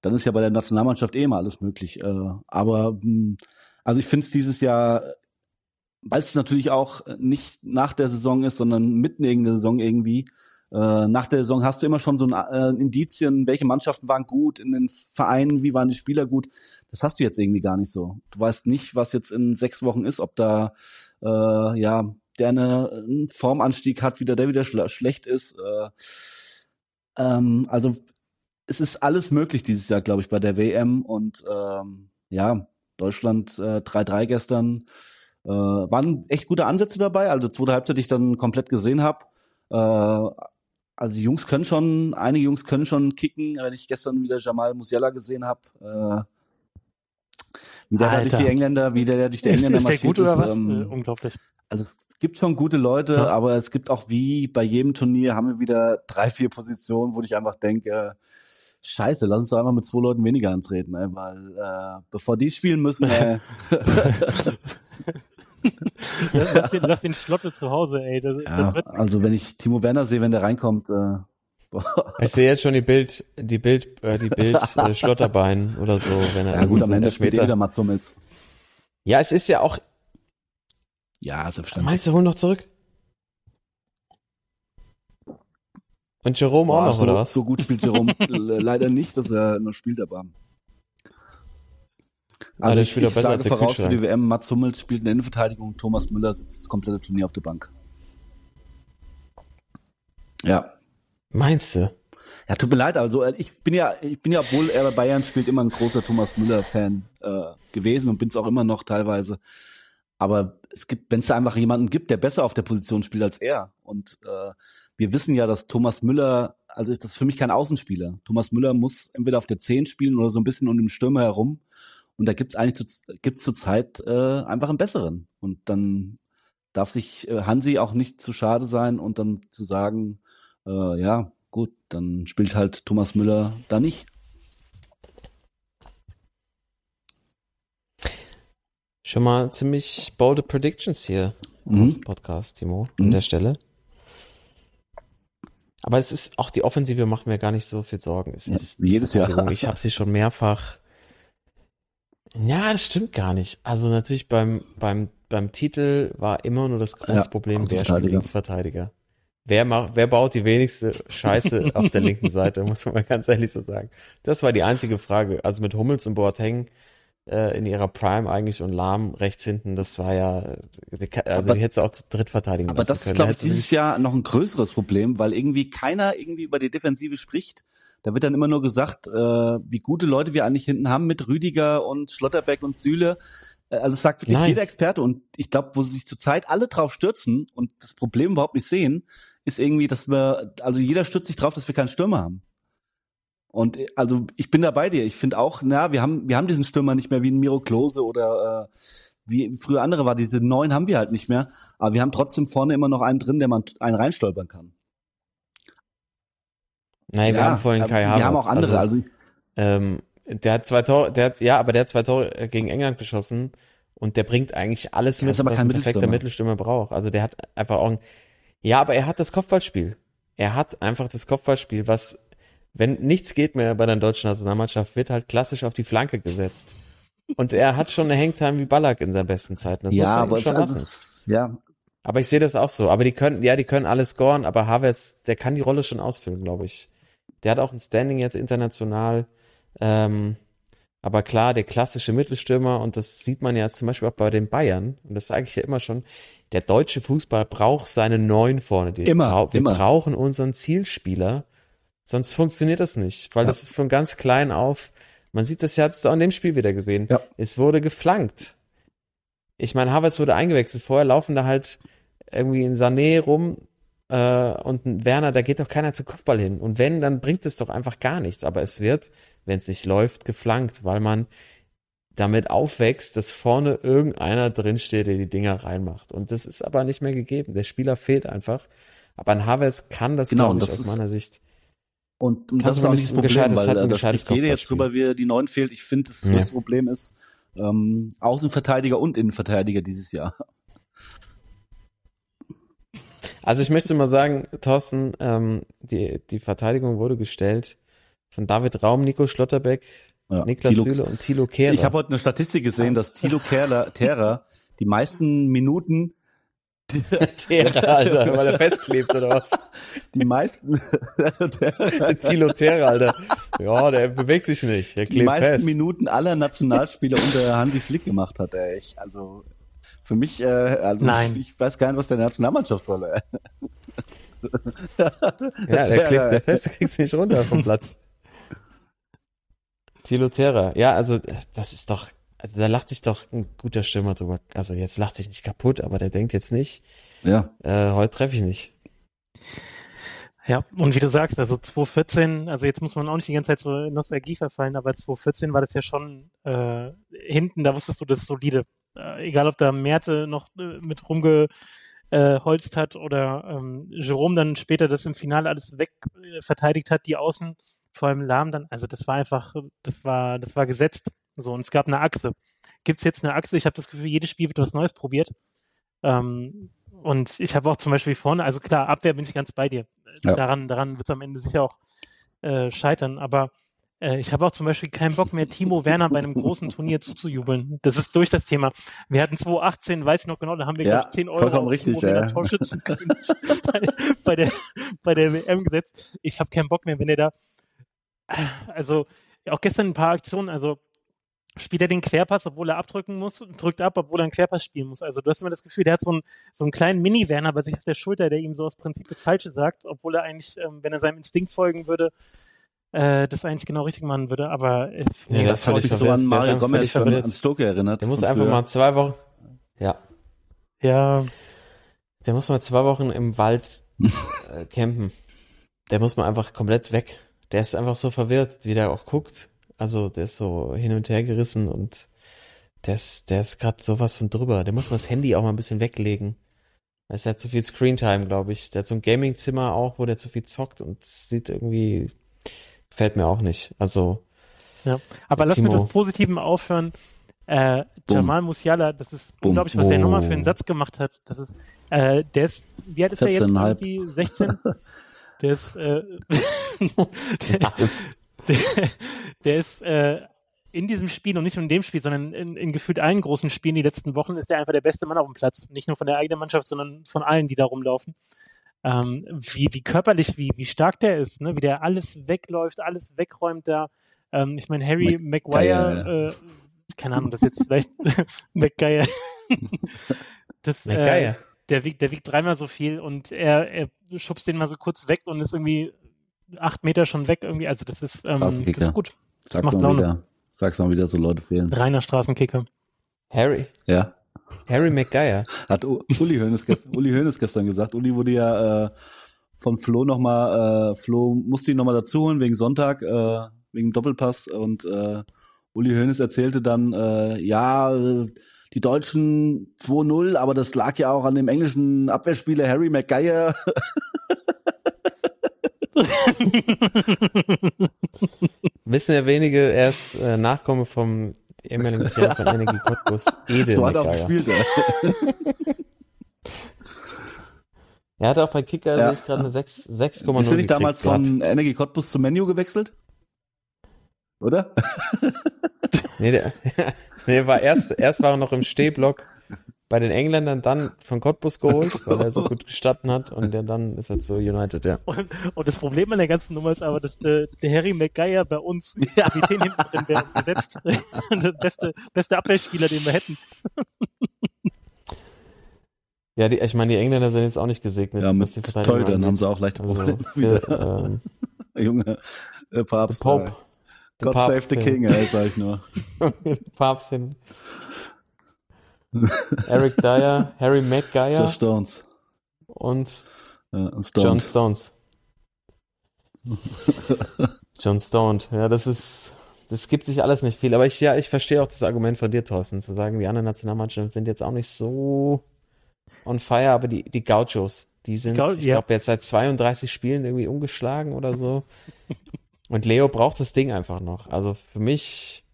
dann ist ja bei der Nationalmannschaft eh immer alles möglich. Äh, aber mh, also ich finde es dieses Jahr, weil es natürlich auch nicht nach der Saison ist, sondern mitten in der Saison irgendwie. Äh, nach der Saison hast du immer schon so ein äh, Indizien, welche Mannschaften waren gut in den Vereinen, wie waren die Spieler gut. Das hast du jetzt irgendwie gar nicht so. Du weißt nicht, was jetzt in sechs Wochen ist, ob da äh, ja der eine, einen Formanstieg hat, wieder der wieder schle schlecht ist. Äh, ähm, also es ist alles möglich dieses Jahr, glaube ich, bei der WM und ähm, ja, Deutschland äh, 3-3 gestern. Äh, waren echt gute Ansätze dabei, also zweite Halbzeit, die ich dann komplett gesehen habe. Äh, also die Jungs können schon, einige Jungs können schon kicken, wenn ich gestern wieder Jamal Musiala gesehen habe. Äh, wie der da durch die Engländer, wie der, der durch die Ist, Engländer ist der gut oder ist, was? ähm, äh, unglaublich. also es gibt schon gute Leute, Ja. aber es gibt auch wie bei jedem Turnier haben wir wieder drei, vier Positionen, wo ich einfach denke, scheiße, lass uns doch einfach mit zwei Leuten weniger antreten, ey, weil äh, bevor die spielen müssen, ey, Lass, den, lass den Schlotte zu Hause, ey. Das, ja, das also wenn ich Timo Werner sehe, wenn der reinkommt, äh. Ich sehe jetzt schon die Bild, die Bild, äh, die Bild äh, Schlotterbein oder so, wenn er ja gut, am Ende spielt eh wieder Mats Hummels. Ja, es ist ja auch. Ja, selbstverständlich. Meinst du, holen noch zurück? Und Jerome auch Boah, noch, so, oder was? so gut spielt Jerome le- leider nicht, dass er noch spielt, aber. Also ich, ich sage voraus für die. WM, Mats Hummels spielt in der Innenverteidigung, Thomas Müller sitzt das komplette Turnier auf der Bank. Ja. Meinst du? Ja, tut mir leid, also äh, ich bin ja, ich bin ja, obwohl er bei Bayern spielt, immer ein großer Thomas Müller-Fan äh, gewesen und bin es auch immer noch teilweise. Aber es gibt, wenn es da einfach jemanden gibt, der besser auf der Position spielt als er. Und äh, wir wissen ja, dass Thomas Müller, also das ist für mich kein Außenspieler. Thomas Müller muss entweder auf der 10 spielen oder so ein bisschen um den Stürmer herum. Und da gibt's eigentlich zu, gibt's zurzeit äh, einfach einen besseren. Und dann darf sich äh, Hansi auch nicht zu schade sein und dann zu sagen, äh, ja, gut, dann spielt halt Thomas Müller da nicht. Schon mal ziemlich bolde Predictions hier Mhm. im Podcast, Timo, an Mhm. der Stelle. Aber es ist, auch die Offensive macht mir gar nicht so viel Sorgen. Es Ja, ist jedes Jahr. Ich habe sie schon mehrfach. Ja, das stimmt gar nicht. Also natürlich beim, beim, beim Titel war immer nur das große Ja, Problem, wer spielt. Linksverteidiger. Wer macht, wer baut die wenigste Scheiße auf der linken Seite, muss man mal ganz ehrlich so sagen. Das war die einzige Frage. Also mit Hummels und Boateng äh, in ihrer Prime eigentlich und Lahm rechts hinten, das war ja, äh, also Aber- die hättest du auch zu dritt verteidigen Aber das ist, glaube ich, dieses Jahr noch ein größeres Problem, weil irgendwie keiner irgendwie über die Defensive spricht. Da wird dann immer nur gesagt, äh, wie gute Leute wir eigentlich hinten haben mit Rüdiger und Schlotterbeck und Süle. Äh, Also das sagt wirklich Nein. jeder Experte und ich glaube, wo sie sich zurzeit alle drauf stürzen und das Problem überhaupt nicht sehen, ist irgendwie, dass wir, also jeder stürzt sich drauf, dass wir keinen Stürmer haben. Und äh, also ich bin da bei dir. Ich finde auch, na, wir haben, wir haben diesen Stürmer nicht mehr wie ein Miro Klose oder äh, wie früher andere war. Diese neun haben wir halt nicht mehr. Aber wir haben trotzdem vorne immer noch einen drin, der man einen reinstolpern kann. Nein, wir Ja, haben vorhin Kai Havertz. Wir haben auch andere. Also, Ähm, der hat zwei Tore, der hat, ja, aber der hat zwei Tore äh, gegen England geschossen und der bringt eigentlich alles mit, was ein perfekter Mittelstürmer. Mittelstürmer braucht. Also der hat einfach auch ein, ja, aber er hat das Kopfballspiel. Er hat einfach das Kopfballspiel, was, wenn nichts geht mehr bei der deutschen Nationalmannschaft, wird halt klassisch auf die Flanke gesetzt. Und er hat schon eine Hangtime wie Ballack in seinen besten Zeiten. Das ja, aber schon also, lassen. es, ja, Aber ich sehe das auch so. Aber die können, ja, die können alle scoren, aber Havertz, der kann die Rolle schon ausfüllen, glaube ich. Der hat auch ein Standing jetzt international. Ähm, aber klar, der klassische Mittelstürmer, und das sieht man ja zum Beispiel auch bei den Bayern, und das sage ich ja immer schon, der deutsche Fußball braucht seine Neun vorne. Die Immer, wir immer. brauchen unseren Zielspieler, sonst funktioniert das nicht, weil Ja. das ist von ganz klein auf, man sieht das ja jetzt auch in dem Spiel wieder gesehen, Ja. es wurde geflankt. Ich meine, Havertz wurde eingewechselt, vorher laufen da halt irgendwie ein Sané rum äh, und ein Werner, da geht doch keiner zu Kopfball hin. Und wenn, dann bringt es doch einfach gar nichts. Aber es wird, wenn es nicht läuft, geflankt, weil man damit aufwächst, dass vorne irgendeiner drinsteht, der die Dinger reinmacht. Und das ist aber nicht mehr gegeben. Der Spieler fehlt einfach. Aber ein Havertz kann das, Genau, glaube ich, das aus meiner Sicht. Und, und das ist auch nicht das Problem, weil das, gescheites ich rede jetzt drüber, wie die Neun fehlt. Ich finde, das Ja. größte Problem ist ähm, Außenverteidiger und Innenverteidiger dieses Jahr. Also ich möchte mal sagen, Thorsten, ähm, die, die Verteidigung wurde gestellt von David Raum, Nico Schlotterbeck, Ja, Niklas Thilo- Süle und Thilo Kehrer. Ich habe heute eine Statistik gesehen, dass Thilo Terra die meisten Minuten, Terra, Alter, weil er festklebt oder was? die meisten, Terra, Thilo Terra, Alter. Ja, der bewegt sich nicht. Der die meisten fest. Minuten aller Nationalspieler unter Hansi Flick gemacht hat. Ey. Ich, also für mich, äh, also Nein. Ich, ich weiß gar nicht, was der Nationalmannschaft soll. Ey. Ja, der klebt der fest, du kriegst nicht runter vom Platz. Thilo Terra. Ja, also das ist doch, also da lacht sich doch ein guter Stürmer drüber. Also jetzt lacht sich nicht kaputt, aber der denkt jetzt nicht, Ja, äh, heute treffe ich nicht. Ja, und wie du sagst, also 2014, also jetzt muss man auch nicht die ganze Zeit so in Nostalgie verfallen, aber 2014 war das ja schon äh, hinten, da wusstest du, das ist solide. Äh, egal, ob da Merte noch äh, mit rumgeholzt äh, holzt hat oder ähm, Jerome dann später das im Finale alles weg äh, verteidigt hat, die Außen, vor allem Lahm dann, also das war einfach, das war, das war gesetzt. So, und es gab eine Achse. Gibt es jetzt eine Achse? Ich habe das Gefühl, jedes Spiel wird was Neues probiert. Ähm, und ich habe auch zum Beispiel vorne, also klar, Abwehr bin ich ganz bei dir. Ja. Daran, daran wird es am Ende sicher auch äh, scheitern. Aber äh, ich habe auch zum Beispiel keinen Bock mehr, Timo Werner bei einem großen Turnier zuzujubeln. Das ist durch das Thema. Wir hatten 2018, weiß ich noch genau, da haben wir Ja, glaub ich, 10 Euro vollkommen richtig, Timo ja. Torschützenkönig bei, bei, der, bei der WM gesetzt. Ich habe keinen Bock mehr, wenn er da, also auch gestern ein paar Aktionen, also spielt er den Querpass, obwohl er abdrücken muss, und drückt ab, obwohl er einen Querpass spielen muss. Also du hast immer das Gefühl, der hat so einen, so einen kleinen Mini-Werner bei sich auf der Schulter, der ihm so aus Prinzip das Falsche sagt, obwohl er eigentlich, ähm, wenn er seinem Instinkt folgen würde, äh, das eigentlich genau richtig machen würde. Aber äh, Nee, das das hat mich so an Mario Gomez von, an Stoke erinnert. Der muss einfach früher. mal zwei Wochen, ja, ja, der muss mal zwei Wochen im Wald äh, campen. Der muss mal einfach komplett weg. Der ist einfach so verwirrt, wie der auch guckt. Also der ist so hin und her gerissen und der ist, der ist gerade sowas von drüber. Der muss mal das Handy auch mal ein bisschen weglegen. Weil Er hat zu viel Screentime, glaube ich. Der hat so ein Gaming-Zimmer auch, wo der zu viel zockt und sieht irgendwie, gefällt mir auch nicht. Also, Ja, aber lass mit Timo. was Positivem aufhören. Äh. Jamal Musiala, das ist Bumm. unglaublich, was der Oh. nochmal für einen Satz gemacht hat. Das ist, äh, der ist, wie alt ist der jetzt? 14,5. Irgendwie 16? Der ist, äh, der, der, der ist äh, in diesem Spiel und nicht nur in dem Spiel, sondern in, in gefühlt allen großen Spielen die letzten Wochen ist er einfach der beste Mann auf dem Platz. Nicht nur von der eigenen Mannschaft, sondern von allen, die da rumlaufen. Ähm, wie, wie körperlich, wie, wie stark der ist, ne? wie der alles wegläuft, alles wegräumt da. Ähm, ich meine, Harry Mac- Maguire, äh, keine Ahnung, das ist jetzt vielleicht McGuire. das, äh, geil. der wiegt, der wiegt dreimal so viel und er, er schubst den mal so kurz weg und ist irgendwie acht Meter schon weg irgendwie. Also das ist, ähm, das ist gut. Das Sag's macht mal Laune. wieder. Sag's mal wieder, so Leute fehlen. Reiner Straßenkicker. Harry, Ja. Harry McGuire. Hat Uli Hoeneß, gest Uli Hoeneß gestern gesagt. Uli wurde ja äh, von Flo nochmal, äh, Flo musste ihn nochmal dazu holen wegen Sonntag, äh, wegen Doppelpass und äh, Uli Hoeneß erzählte dann, äh, ja, die Deutschen 2-0, aber das lag ja auch an dem englischen Abwehrspieler Harry Maguire. Wissen ja wenige, er ist äh, Nachkomme vom ehemaligen Trainer von Energie Cottbus, Ede so hat er auch gespielt. Ey. Er hat auch bei Kicker, Ja. sehe ich gerade eine 6 6,0 Ist er nicht damals gekriegt grad. von Energie Cottbus zum Menu gewechselt? Oder? Nee, der, nee, war erst, erst war er noch im Stehblock bei den Engländern, dann von Cottbus geholt, weil er so gut gestanden hat und der, dann ist er zu United, ja. Und, und das Problem an der ganzen Nummer ist aber, dass der, der Harry McGuire bei uns Ja. Kapitän hinten drin wäre der beste, beste Abwehrspieler, den wir hätten. Ja, die, ich meine, die Engländer sind jetzt auch nicht gesegnet. Ja, mit angeht. haben sie auch leichte Also, Probleme für, wieder. ähm, Junge, äh, Papst. Pope. äh, God Papst, save the. King, ey, sag ich nur. Papst hin. Eric Dyer, Harry Maguire. Josh Stones. und Äh, John Stoned. Stones. John Stoned. Ja, das ist, das gibt sich alles nicht viel. Aber ich, ja, ich verstehe auch das Argument von dir, Thorsten, zu sagen, die anderen Nationalmannschaften sind jetzt auch nicht so on fire, aber die, die Gauchos, die sind, Gau- ich ja. glaube, jetzt seit 32 Spielen irgendwie ungeschlagen oder so. Und Leo braucht das Ding einfach noch. Also für mich,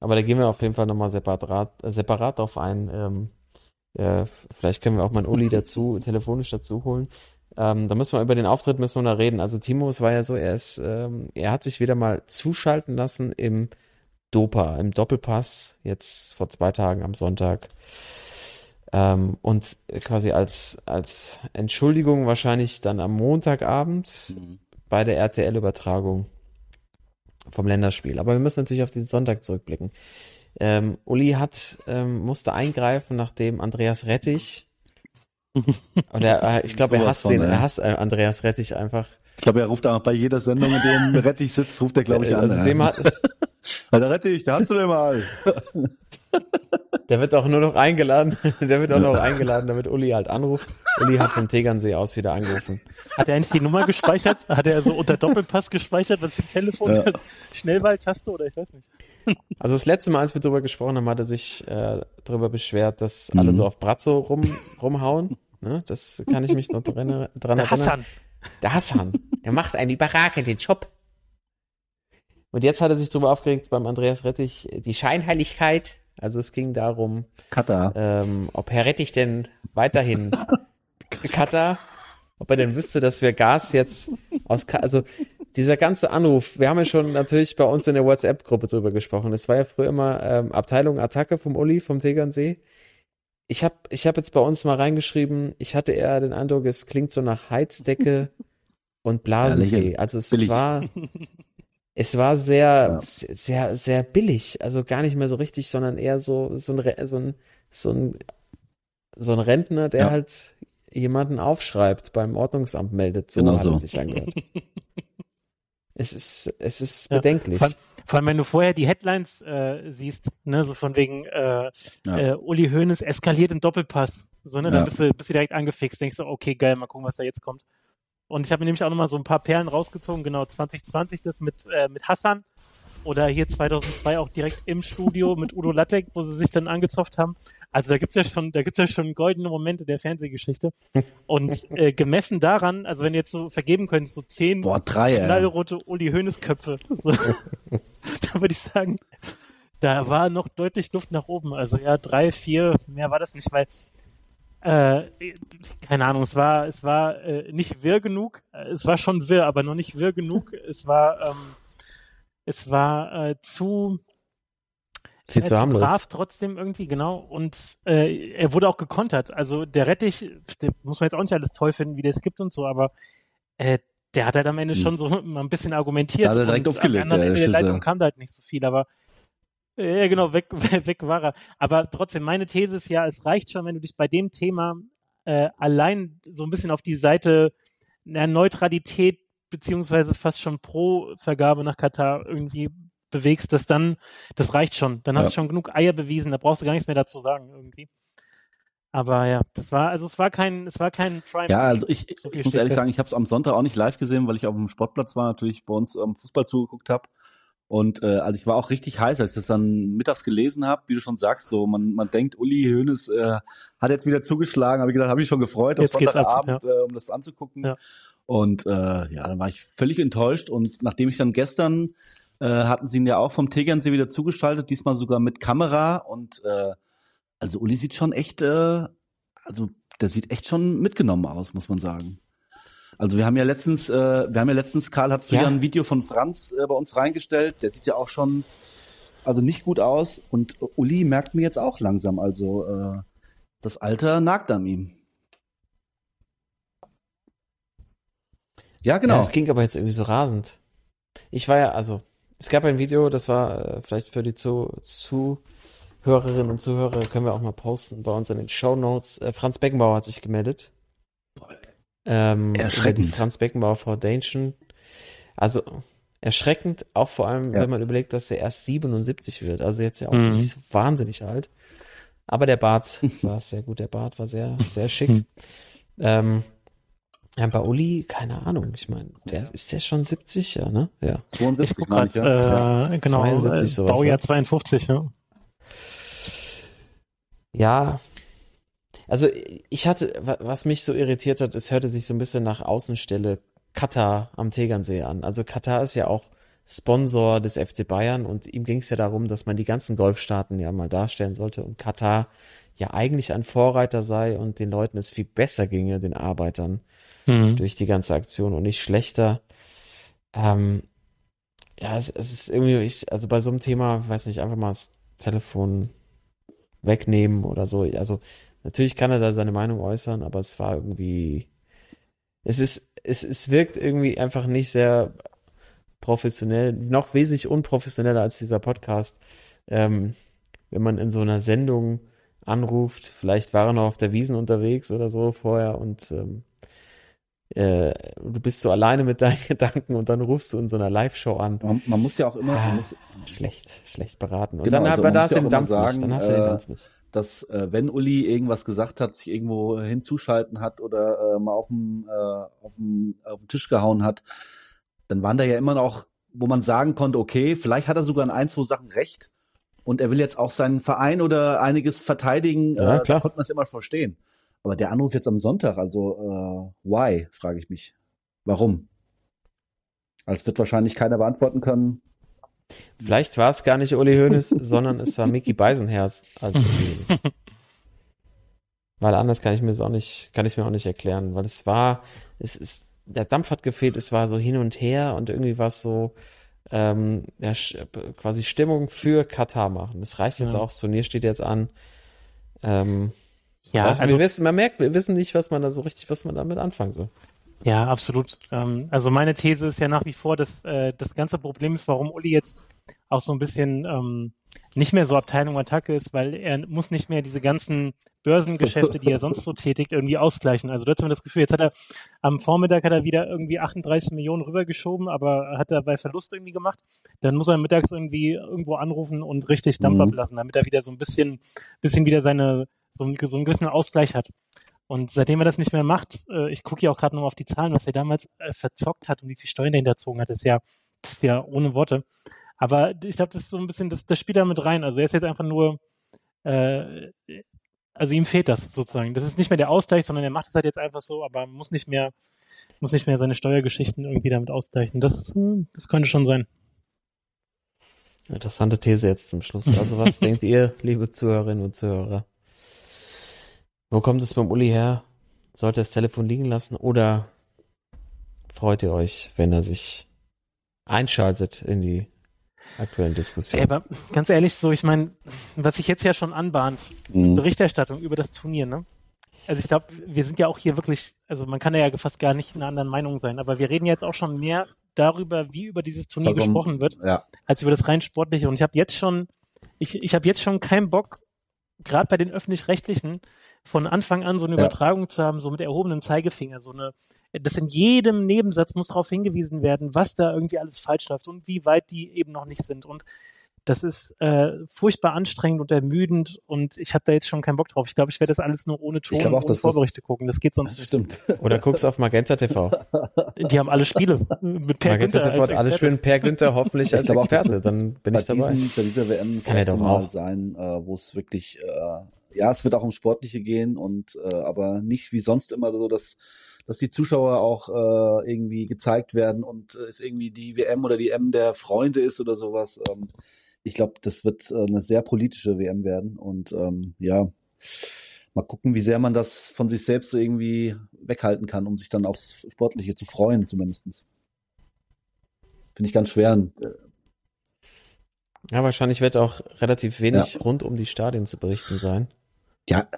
aber da gehen wir auf jeden Fall nochmal separat, äh, separat drauf ein. Ähm, äh, vielleicht können wir auch mal einen Uli dazu, telefonisch dazu holen. Ähm, da müssen wir über den Auftritt müssen wir noch reden. Also Timo, es war ja so, er ist, ähm, er hat sich wieder mal zuschalten lassen im Dopa, im Doppelpass, jetzt vor zwei Tagen am Sonntag. Ähm, und quasi als, als Entschuldigung wahrscheinlich dann am Montagabend Mhm. bei der RTL-Übertragung vom Länderspiel. Aber wir müssen natürlich auf den Sonntag zurückblicken. Ähm, Uli hat, ähm, musste eingreifen, nachdem Andreas Rettich, oder äh, ich glaube, er hasst von, den, er hasst äh, Andreas Rettich einfach. Ich glaube, er ruft auch bei jeder Sendung, in dem Rettich sitzt, ruft er, glaube ich, an. also dem hat, der Rettich, da hast du den mal. Der wird auch nur noch eingeladen, der wird auch noch eingeladen, damit Uli halt anruft. Uli hat vom Tegernsee aus wieder angerufen. Hat er eigentlich die Nummer gespeichert? Hat er so unter Doppelpass gespeichert, was im Telefon Ja. Schnellwahltaste oder ich weiß nicht. Also das letzte Mal, als wir drüber gesprochen haben, hat er sich äh, darüber beschwert, dass Mhm. alle so auf Brazzo rum, rumhauen. Ne? Das kann ich mich noch dran, dran Der erinnern. Hassan. Der Hassan, der macht einen überragenden Job. Und jetzt hat er sich darüber aufgeregt beim Andreas Rettich, die Scheinheiligkeit. Also es ging darum, ähm, ob Herr Rettich denn weiterhin Katar, ob er denn wüsste, dass wir Gas jetzt aus, Ka also dieser ganze Anruf, wir haben ja schon natürlich bei uns in der WhatsApp-Gruppe drüber gesprochen. Es war ja früher immer ähm, Abteilung Attacke vom Uli, vom Tegernsee. Ich habe ich hab jetzt bei uns mal reingeschrieben, ich hatte eher den Eindruck, es klingt so nach Heizdecke und Blasentee. lächerlich. also es Billig. war, es war sehr, Ja. sehr, sehr billig. Also gar nicht mehr so richtig, sondern eher so, so ein, so ein, so ein, so ein Rentner, der Ja. halt jemanden aufschreibt, beim Ordnungsamt meldet. So Genau hat so. es sich angehört. Es ist, es ist Ja, bedenklich. Vor, vor allem, wenn du vorher die Headlines äh, siehst, ne, so von wegen äh, Ja. äh, Uli Hoeneß eskaliert im Doppelpass. So, ne, dann Ja. bist du, bist du direkt angefixt, denkst du, okay, geil, mal gucken, was da jetzt kommt. Und ich habe mir nämlich auch nochmal so ein paar Perlen rausgezogen, genau 2020 das mit, äh, mit Hassan oder hier 2002 auch direkt im Studio mit Udo Lattek, wo sie sich dann angezopft haben. Also da gibt's ja schon, da gibt's ja schon goldene Momente der Fernsehgeschichte. Und äh, gemessen daran, also wenn du jetzt so vergeben könntest, so zehn Boah, drei, knallrote Uli Hoeneß Köpfe, so, da würde ich sagen, da war noch deutlich Luft nach oben. Also ja, drei, vier, mehr war das nicht, weil äh, keine Ahnung, es war, es war äh, nicht wirr genug. Äh, Es war schon wirr, aber noch nicht wirr genug. Es war, ähm, es war äh, zu, Viel äh, zu harmlos. brav trotzdem irgendwie, genau. Und äh, er wurde auch gekontert. Also der Rettich, der muss man jetzt auch nicht alles toll finden, wie der es gibt und so, aber äh, der hat halt am Ende Hm. schon so mal ein bisschen argumentiert. Da hat er direkt und aufgelegt, Am anderen der Ende der. Leitung kam da halt nicht so viel, aber ja, genau, weg, weg war er. Aber trotzdem, meine These ist ja, es reicht schon, wenn du dich bei dem Thema äh, allein so ein bisschen auf die Seite einer Neutralität beziehungsweise fast schon pro Vergabe nach Katar irgendwie bewegst, dass dann, das reicht schon. Dann hast Ja. du schon genug Eier bewiesen, da brauchst du gar nichts mehr dazu sagen irgendwie. Aber ja, das war, also es war kein, es war kein Prime. Ja, also ich, So ich muss ehrlich fest. sagen, ich habe es am Sonntag auch nicht live gesehen, weil ich auf dem Sportplatz war, natürlich bei uns am Fußball zugeguckt habe. Und äh, also ich war auch richtig heiß, als ich das dann mittags gelesen habe, wie du schon sagst, so man, man denkt, Uli Hoeneß äh, hat jetzt wieder zugeschlagen, habe ich gedacht, habe ich schon gefreut, auf Jetzt geht's ab, Sonntagabend, äh, um das anzugucken. Ja. Und äh, ja, dann war ich völlig enttäuscht. Und nachdem ich dann gestern äh, hatten sie ihn ja auch vom Tegernsee wieder zugeschaltet, diesmal sogar mit Kamera. Und äh, also Uli sieht schon echt, äh, also der sieht echt schon mitgenommen aus, muss man sagen. Also wir haben ja letztens, äh, wir haben ja letztens, Karl, hast du Ja. ja ein Video von Franz äh, bei uns reingestellt. Der sieht ja auch schon, also nicht gut aus. Und Uli merkt mir jetzt auch langsam, also äh, das Alter nagt an ihm. Ja, genau. Ja, es ging aber jetzt irgendwie so rasend. Ich war ja, also, es gab ein Video, das war äh, vielleicht für die Zu Zuhörerinnen und Zuhörer, können wir auch mal posten bei uns in den Show Notes. Äh, Franz Beckenbauer hat sich gemeldet. Ähm, Erschreckend. Franz Beckenbauer Foundation. Also, erschreckend, auch vor allem, Ja. wenn man überlegt, dass er erst 77 wird. Also jetzt ja auch Mhm. nicht so wahnsinnig alt. Aber der Bart saß sehr gut. Der Bart war sehr, sehr schick. ähm, ja, bei Uli, keine Ahnung. Ich meine, der ist der schon 70, ja, ne? Ja. 72, Ich grad, ich, ja. äh, genau, 72 äh, sowas, Baujahr ne? 52, ja. Ja. Also ich hatte, wa- was mich so irritiert hat, es hörte sich so ein bisschen nach Außenstelle Katar am Tegernsee an. Also Katar ist ja auch Sponsor des FC Bayern und ihm ging es ja darum, dass man die ganzen Golfstaaten ja mal darstellen sollte und Katar ja eigentlich ein Vorreiter sei und den Leuten es viel besser ginge, den Arbeitern, Mhm. durch die ganze Aktion und nicht schlechter. Ähm, ja, es, es ist irgendwie, ich, also bei so einem Thema, weiß nicht, einfach mal das Telefon wegnehmen oder so. Also natürlich kann er da seine Meinung äußern, aber es war irgendwie, es ist, es, es wirkt irgendwie einfach nicht sehr professionell, noch wesentlich unprofessioneller als dieser Podcast. Ähm, wenn man in so einer Sendung anruft, vielleicht war er noch auf der Wiesen unterwegs oder so vorher und ähm, äh, du bist so alleine mit deinen Gedanken und dann rufst du in so einer Live-Show an. Man, man muss ja auch immer, Ah. muss, Schlecht, schlecht beraten. Und Genau, dann also aber man da hast du den Dampf nicht. sagen, Dann hast du den äh, Dampf nicht. Dass äh, wenn Uli irgendwas gesagt hat, sich irgendwo hinzuschalten hat oder äh, mal auf den, äh, auf, den, auf den Tisch gehauen hat, dann waren da ja immer noch, wo man sagen konnte, okay, vielleicht hat er sogar in ein, zwei Sachen recht und er will jetzt auch seinen Verein oder einiges verteidigen, Ja, äh, klar. da konnte man es immer verstehen. Aber der Anruf jetzt am Sonntag, also äh, why, frage ich mich. Warum? Also es wird wahrscheinlich keiner beantworten können. Vielleicht war es gar nicht Uli Hoeneß, sondern es war Mickey Beisenherz als Uli Hoeneß. Weil anders kann ich mir es auch nicht, kann ich mir auch nicht erklären, weil es war, es ist, der Dampf hat gefehlt, es war so hin und her und irgendwie war es so, ähm, ja, quasi Stimmung für Katar machen. Das reicht jetzt Ja. auch, das Turnier steht jetzt an. Ähm, Ja, also, also wir wissen, man merkt, wir wissen nicht, was man da so richtig, was man damit anfangen soll. Ja, absolut. Ähm, also meine These ist ja nach wie vor, dass äh, das ganze Problem ist, warum Uli jetzt auch so ein bisschen ähm, nicht mehr so Abteilung Attacke ist, weil er muss nicht mehr diese ganzen Börsengeschäfte, die er sonst so tätigt, irgendwie ausgleichen. Also da hat man das Gefühl, jetzt hat er am Vormittag hat er wieder irgendwie 38 Millionen rübergeschoben, aber hat er bei Verlust irgendwie gemacht. Dann muss er mittags irgendwie irgendwo anrufen und richtig Dampf Mhm. ablassen, damit er wieder so ein bisschen, bisschen wieder seine, so, einen- so einen gewissen Ausgleich hat. Und seitdem er das nicht mehr macht, äh, ich gucke ja auch gerade noch auf die Zahlen, was er damals äh, verzockt hat und wie viel Steuern der hinterzogen hat, ist ja, das ist ja ohne Worte. Aber ich glaube, das ist so ein bisschen, das, das spielt da mit rein. Also er ist jetzt einfach nur, äh, also ihm fehlt das sozusagen. Das ist nicht mehr der Ausgleich, sondern er macht es halt jetzt einfach so, aber muss nicht mehr, muss nicht mehr seine Steuergeschichten irgendwie damit ausgleichen. Das, das könnte schon sein. Interessante These jetzt zum Schluss. Also was denkt ihr, liebe Zuhörerinnen und Zuhörer? Wo kommt es beim Uli her? Sollte er das Telefon liegen lassen oder freut ihr euch, wenn er sich einschaltet in die aktuellen Ey, Diskussionen? aber ganz ehrlich, so, ich meine, was sich jetzt ja schon anbahnt, Mhm. Berichterstattung über das Turnier, ne? Also ich glaube, wir sind ja auch hier wirklich, also man kann ja fast gar nicht in einer anderen Meinung sein, aber wir reden jetzt auch schon mehr darüber, wie über dieses Turnier Vollkommen. gesprochen wird, Ja, als über das rein sportliche. Und ich habe jetzt schon, ich, ich habe jetzt schon keinen Bock, gerade bei den öffentlich-rechtlichen, von Anfang an so eine Ja. Übertragung zu haben, so mit erhobenem Zeigefinger, so eine, das in jedem Nebensatz muss darauf hingewiesen werden, was da irgendwie alles falsch läuft und wie weit die eben noch nicht sind. Und das ist äh, furchtbar anstrengend und ermüdend und ich habe da jetzt schon keinen Bock drauf. Ich glaube, ich werde das alles nur ohne Ton auch, und dass Vorberichte gucken. Das geht sonst nicht. stimmt. Oder guckst auf Magenta TV. Die haben alle Spiele mit Per Magenta Günther TV hat alle spielen Per Günther hoffentlich als Experte. Dann bin bei ich dabei. Diesen, bei dieser WM das Kann er erste Mal sein, äh, wo es wirklich, äh, ja, es wird auch ums Sportliche gehen und äh, aber nicht wie sonst immer so, dass dass die Zuschauer auch äh, irgendwie gezeigt werden und äh, es irgendwie die WM oder die M der Freunde ist oder sowas. Ähm, ich glaube, das wird äh, eine sehr politische WM werden und ähm, ja, mal gucken, wie sehr man das von sich selbst so irgendwie weghalten kann, um sich dann aufs Sportliche zu freuen, zumindestens. Finde ich ganz schwer. Ja, wahrscheinlich wird auch relativ wenig rund um die Stadien zu berichten sein. Ja,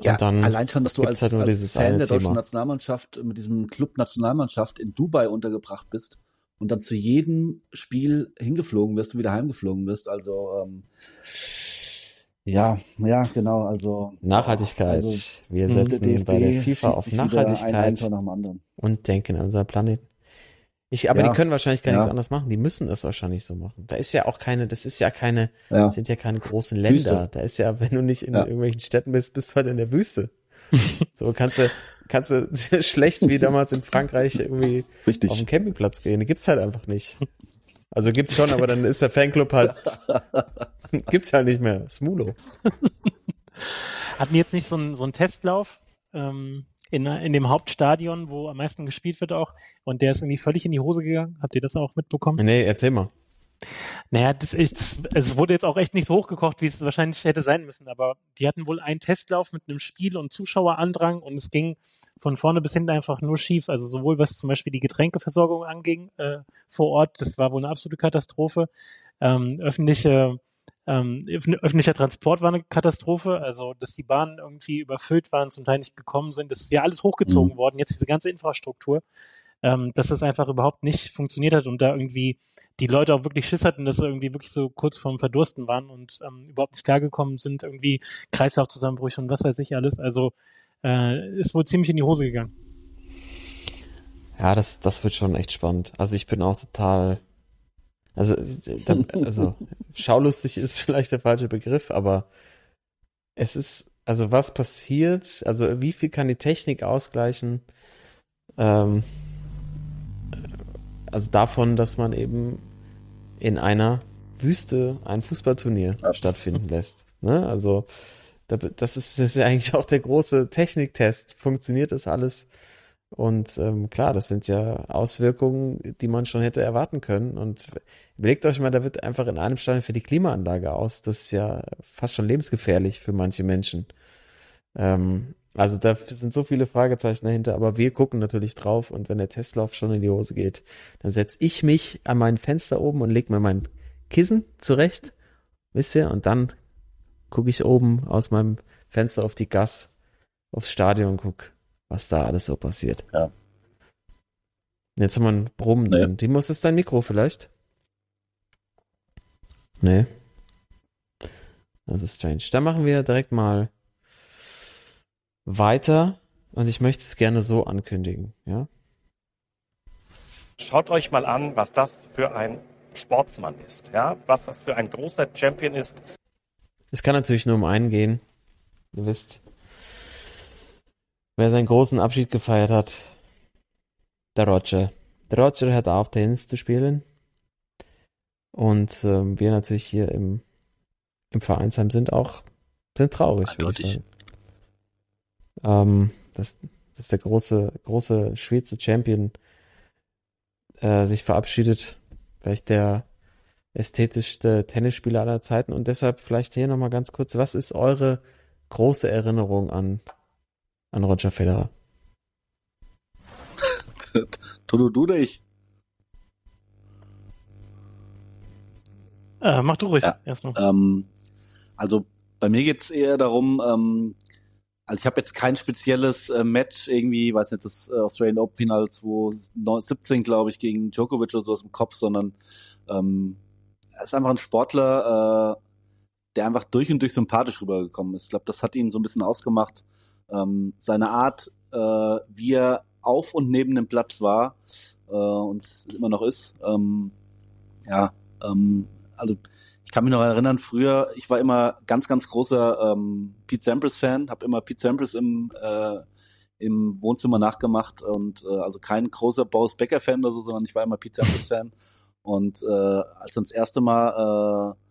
ja allein schon, dass du als, halt als Fan der deutschen Thema. Nationalmannschaft mit diesem Club Nationalmannschaft in Dubai untergebracht bist und dann zu jedem Spiel hingeflogen wirst und wieder heimgeflogen wirst. Also ähm, ja, ja, genau. Also Nachhaltigkeit. Also, Wir setzen bei der FIFA auf ein Nachhaltigkeit Eigentor nach dem anderen. und denken an unseren Planeten. Ich, aber Ja. die können wahrscheinlich gar Ja. nichts anderes machen. Die müssen das wahrscheinlich so machen. Da ist ja auch keine, das ist ja keine, Ja. sind ja keine großen Wüste. Länder. Da ist ja, wenn du nicht in Ja. irgendwelchen Städten bist, bist du halt in der Wüste. so kannst du, kannst du schlecht wie damals in Frankreich irgendwie auf Richtig. den Campingplatz gehen. Die gibt's halt einfach nicht. Also gibt's schon, aber dann ist der Fanclub halt, gibt's halt nicht mehr. Smulo. Hatten die jetzt nicht so einen, so einen Testlauf ähm, in, in dem Hauptstadion, wo am meisten gespielt wird auch, und der ist irgendwie völlig in die Hose gegangen? Habt ihr das auch mitbekommen? Nee, erzähl mal. Naja, das ist, es wurde jetzt auch echt nicht so hochgekocht, wie es wahrscheinlich hätte sein müssen, aber die hatten wohl einen Testlauf mit einem Spiel und Zuschauerandrang und es ging von vorne bis hinten einfach nur schief. Also sowohl was zum Beispiel die Getränkeversorgung anging äh, vor Ort, das war wohl eine absolute Katastrophe. Ähm, öffentliche ähm, öffentlicher Transport war eine Katastrophe, also dass die Bahnen irgendwie überfüllt waren, zum Teil nicht gekommen sind. Das ist ja alles hochgezogen Mhm. worden, jetzt diese ganze Infrastruktur, ähm, dass das einfach überhaupt nicht funktioniert hat und da irgendwie die Leute auch wirklich Schiss hatten, dass sie irgendwie wirklich so kurz vorm Verdursten waren und ähm, überhaupt nicht klargekommen sind, irgendwie Kreislaufzusammenbrüche und was weiß ich alles. Also äh, ist wohl ziemlich in die Hose gegangen. Ja, das, das wird schon echt spannend. Also ich bin auch total, also, also schaulustig ist vielleicht der falsche Begriff, aber es ist, also was passiert, also wie viel kann die Technik ausgleichen, ähm, also davon, dass man eben in einer Wüste ein Fußballturnier stattfinden lässt. Ne? Also da, das, ist, das ist ja eigentlich auch der große Techniktest. Funktioniert das alles? Und ähm, klar, das sind ja Auswirkungen, die man schon hätte erwarten können. Und überlegt euch mal, da wird einfach in einem Stadion für die Klimaanlage aus. Das ist ja fast schon lebensgefährlich für manche Menschen. Ähm, also da sind so viele Fragezeichen dahinter, aber wir gucken natürlich drauf und wenn der Testlauf schon in die Hose geht, dann setze ich mich an mein Fenster oben und lege mir mein Kissen zurecht, wisst ihr, und dann gucke ich oben aus meinem Fenster auf die Gas, aufs Stadion und guck, was da alles so passiert. Ja. Jetzt haben wir ein Brummen Nee. drin. Timos, ist dein Mikro vielleicht? Nee. Das ist strange. Dann machen wir direkt mal weiter und ich möchte es gerne so ankündigen, ja? Schaut euch mal an, was das für ein Sportsmann ist, ja, was das für ein großer Champion ist. Es kann natürlich nur um einen gehen. Ihr wisst, wer seinen großen Abschied gefeiert hat. Der Roger. Der Roger hört auf, Tennis zu spielen. Und ähm, wir natürlich hier im, im Vereinsheim sind auch sind traurig, würde ich Eindeutig. sagen. Ähm, dass, dass der große, große Schweizer Champion äh, sich verabschiedet. Vielleicht der ästhetischste Tennisspieler aller Zeiten. Und deshalb vielleicht hier nochmal ganz kurz, was ist eure große Erinnerung an, an Roger Federer? Toto, du oder ich? Äh, mach du ruhig Ja. erstmal. Ähm, also bei mir geht's eher darum, ähm, also ich habe jetzt kein spezielles äh, Match irgendwie, weiß nicht, das äh, Australian Open Final 2017, glaube ich, gegen Djokovic oder sowas im Kopf, sondern ähm, er ist einfach ein Sportler, äh, der einfach durch und durch sympathisch rübergekommen ist. Ich glaube, das hat ihn so ein bisschen ausgemacht. Ähm, seine Art, äh, wie er auf und neben dem Platz war äh, und immer noch ist. Ähm, ja, ähm, also ich kann mich noch erinnern, früher, ich war immer ganz, ganz großer ähm, Pete Sampras-Fan, habe immer Pete Sampras im, äh, im Wohnzimmer nachgemacht und äh, also kein großer Boris Becker-Fan oder so, sondern ich war immer Pete Sampras-Fan. Und äh, als dann das erste Mal äh,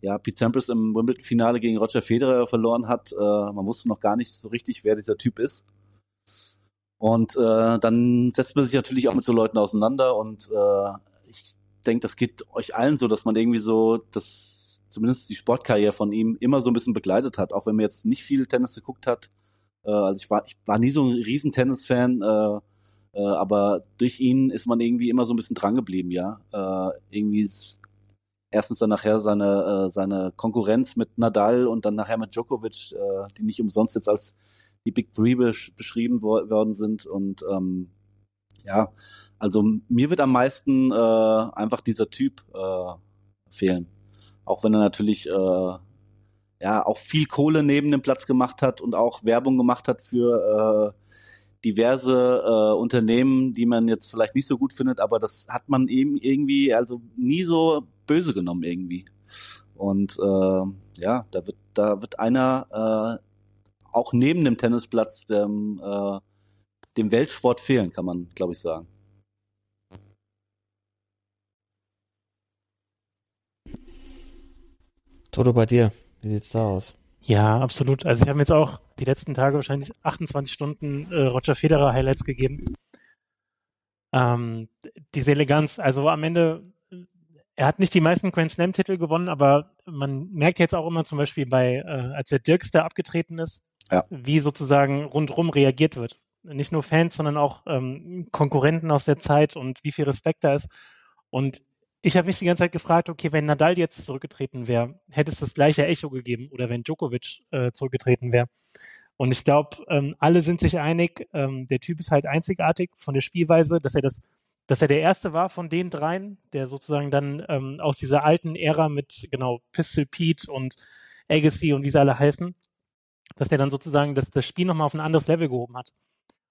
ja, Pete Sampras im Wimbledon-Finale gegen Roger Federer verloren hat, äh, man wusste noch gar nicht so richtig, wer dieser Typ ist. Und äh, dann setzt man sich natürlich auch mit so Leuten auseinander und äh, ich denke, das geht euch allen so, dass man irgendwie so das zumindest die Sportkarriere von ihm immer so ein bisschen begleitet hat, auch wenn man jetzt nicht viel Tennis geguckt hat. Äh, also ich war ich war nie so ein riesen Tennis-Fan, äh, äh, aber durch ihn ist man irgendwie immer so ein bisschen dran geblieben, ja. Äh, irgendwie erstens dann nachher seine äh, seine Konkurrenz mit Nadal und dann nachher mit Djokovic, äh, die nicht umsonst jetzt als die Big Three besch beschrieben wo worden sind und ähm, ja, also mir wird am meisten äh, einfach dieser Typ äh, fehlen. Auch wenn er natürlich äh, ja auch viel Kohle neben dem Platz gemacht hat und auch Werbung gemacht hat für äh, diverse äh, Unternehmen, die man jetzt vielleicht nicht so gut findet, aber das hat man eben irgendwie also nie so böse genommen irgendwie. Und äh, ja, da wird da wird einer äh, auch neben dem Tennisplatz dem, äh, dem Weltsport fehlen, kann man, glaube ich, sagen. Toto, bei dir, wie sieht's da aus? Ja, absolut. Also ich habe mir jetzt auch die letzten Tage wahrscheinlich 28 Stunden äh, Roger Federer Highlights gegeben. Ähm, diese Eleganz, also am Ende, er hat nicht die meisten Grand Slam Titel gewonnen, aber man merkt jetzt auch immer zum Beispiel bei, äh, als der Dirks da abgetreten ist, Ja. wie sozusagen rundrum reagiert wird. Nicht nur Fans, sondern auch ähm, Konkurrenten aus der Zeit und wie viel Respekt da ist. Und ich habe mich die ganze Zeit gefragt, okay, wenn Nadal jetzt zurückgetreten wäre, hätte es das gleiche Echo gegeben oder wenn Djokovic äh, zurückgetreten wäre. Und ich glaube, ähm, alle sind sich einig, ähm, der Typ ist halt einzigartig von der Spielweise, dass er das, dass er der erste war von den dreien, der sozusagen dann ähm, aus dieser alten Ära mit genau Pistol Pete und Agassi und wie sie alle heißen, dass der dann sozusagen das, das Spiel nochmal auf ein anderes Level gehoben hat.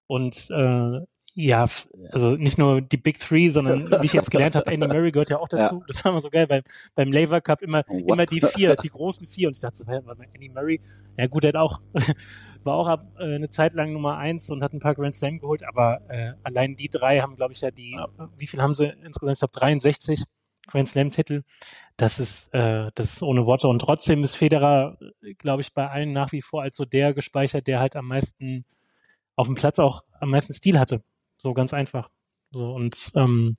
Und äh, ja, also nicht nur die Big Three, sondern wie ich jetzt gelernt habe, Andy Murray gehört ja auch dazu. Das war immer so geil beim, beim Laver Cup immer, What? immer die vier, die großen vier. Und ich dachte so, mal, Andy Murray, ja gut, er hat auch, war auch ab, äh, eine Zeit lang Nummer eins und hat ein paar Grand Slam geholt, aber äh, allein die drei haben, glaube ich, ja die, Ja. wie viel haben sie insgesamt? Ich glaube 63 Grand Slam Titel. Das ist, äh, das ist ohne Worte. Und trotzdem ist Federer, glaube ich, bei allen nach wie vor als so der gespeichert, der halt am meisten auf dem Platz auch am meisten Stil hatte. So ganz einfach. So und ähm,